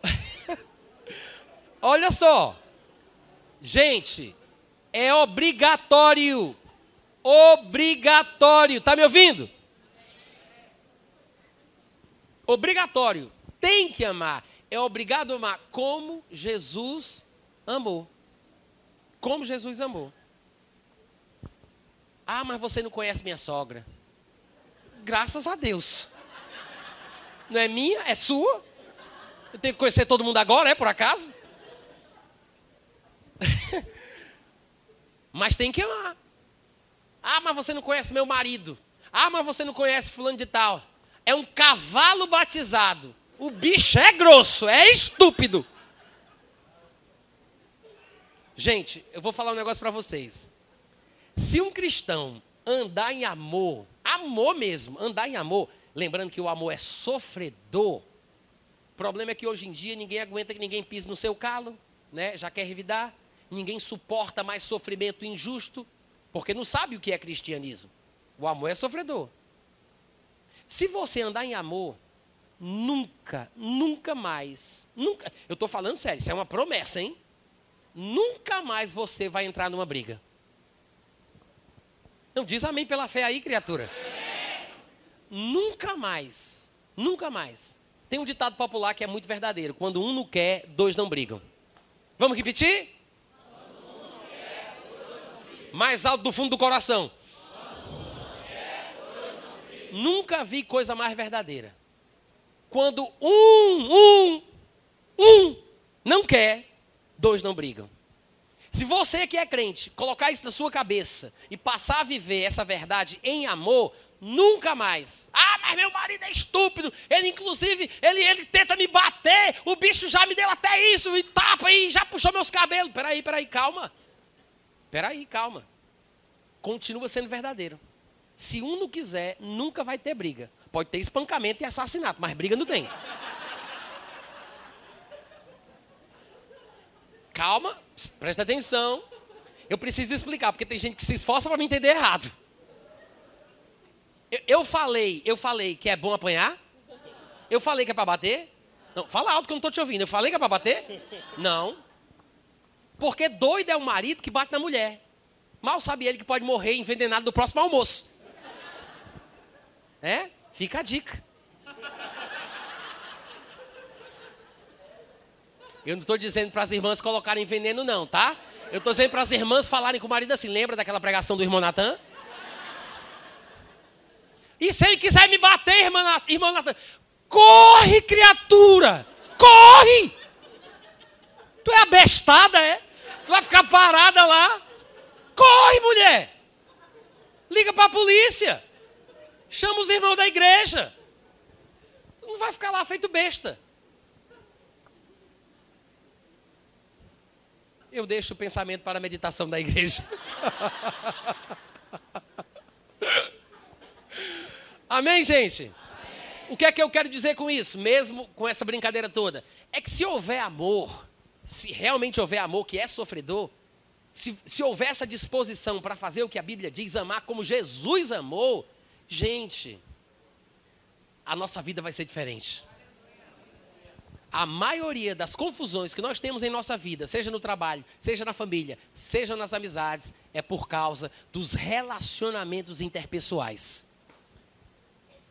Olha só, gente, é obrigatório, obrigatório, tá me ouvindo? Obrigatório. Tem que amar. É obrigado a amar como Jesus amou. Como Jesus amou. Ah, mas você não conhece minha sogra. Graças a Deus. Não é minha, é sua. Eu tenho que conhecer todo mundo agora, é por acaso? Mas tem que amar. Ah, mas você não conhece meu marido. Ah, mas você não conhece fulano de tal é um cavalo batizado. O bicho é grosso, é estúpido. Gente, eu vou falar um negócio para vocês. Se um cristão andar em amor, amor mesmo, andar em amor, lembrando que o amor é sofredor. O problema é que hoje em dia ninguém aguenta que ninguém pise no seu calo, né? Já quer revidar. Ninguém suporta mais sofrimento injusto, porque não sabe o que é cristianismo. O amor é sofredor. Se você andar em amor, nunca, nunca mais, nunca, eu estou falando sério, isso é uma promessa, hein? Nunca mais você vai entrar numa briga. Não diz amém pela fé aí, criatura. Nunca mais, nunca mais. Tem um ditado popular que é muito verdadeiro: quando um não quer, dois não brigam. Vamos repetir? Mais alto do fundo do coração. Nunca vi coisa mais verdadeira. Quando um, um, um não quer, dois não brigam. Se você que é crente colocar isso na sua cabeça e passar a viver essa verdade em amor, nunca mais. Ah, mas meu marido é estúpido. Ele, inclusive, ele, ele tenta me bater. O bicho já me deu até isso. E tapa aí, já puxou meus cabelos. Peraí, peraí, calma. Peraí, calma. Continua sendo verdadeiro. Se um não quiser, nunca vai ter briga. Pode ter espancamento e assassinato, mas briga não tem. Calma, presta atenção. Eu preciso explicar, porque tem gente que se esforça para me entender errado. Eu, eu, falei, eu falei que é bom apanhar? Eu falei que é para bater? Não, fala alto que eu não estou te ouvindo. Eu falei que é para bater? Não. Porque doido é o marido que bate na mulher. Mal sabe ele que pode morrer envenenado no próximo almoço. É? Fica a dica. Eu não estou dizendo para as irmãs colocarem veneno, não, tá? Eu estou dizendo para as irmãs falarem com o marido assim. Lembra daquela pregação do irmão Natan? E se ele quiser me bater, irmão Natan? Corre, criatura! Corre! Tu é abestada, é? Tu vai ficar parada lá? Corre, mulher! Liga para a polícia! Chama os irmãos da igreja. Não vai ficar lá feito besta. Eu deixo o pensamento para a meditação da igreja. Amém, gente? Amém. O que é que eu quero dizer com isso, mesmo com essa brincadeira toda? É que se houver amor, se realmente houver amor que é sofredor, se, se houver essa disposição para fazer o que a Bíblia diz, amar como Jesus amou, Gente, a nossa vida vai ser diferente. A maioria das confusões que nós temos em nossa vida, seja no trabalho, seja na família, seja nas amizades, é por causa dos relacionamentos interpessoais.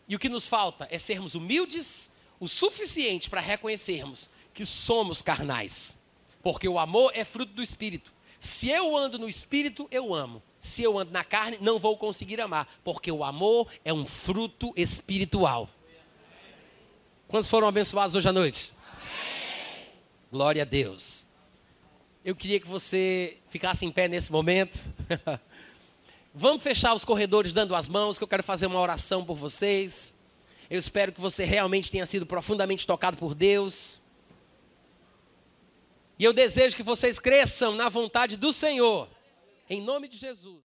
E o que nos falta é sermos humildes o suficiente para reconhecermos que somos carnais. Porque o amor é fruto do espírito. Se eu ando no espírito, eu amo se eu ando na carne, não vou conseguir amar, porque o amor é um fruto espiritual. Quantos foram abençoados hoje à noite? Amém. Glória a Deus. Eu queria que você ficasse em pé nesse momento. Vamos fechar os corredores dando as mãos, que eu quero fazer uma oração por vocês. Eu espero que você realmente tenha sido profundamente tocado por Deus. E eu desejo que vocês cresçam na vontade do Senhor. Em nome de Jesus.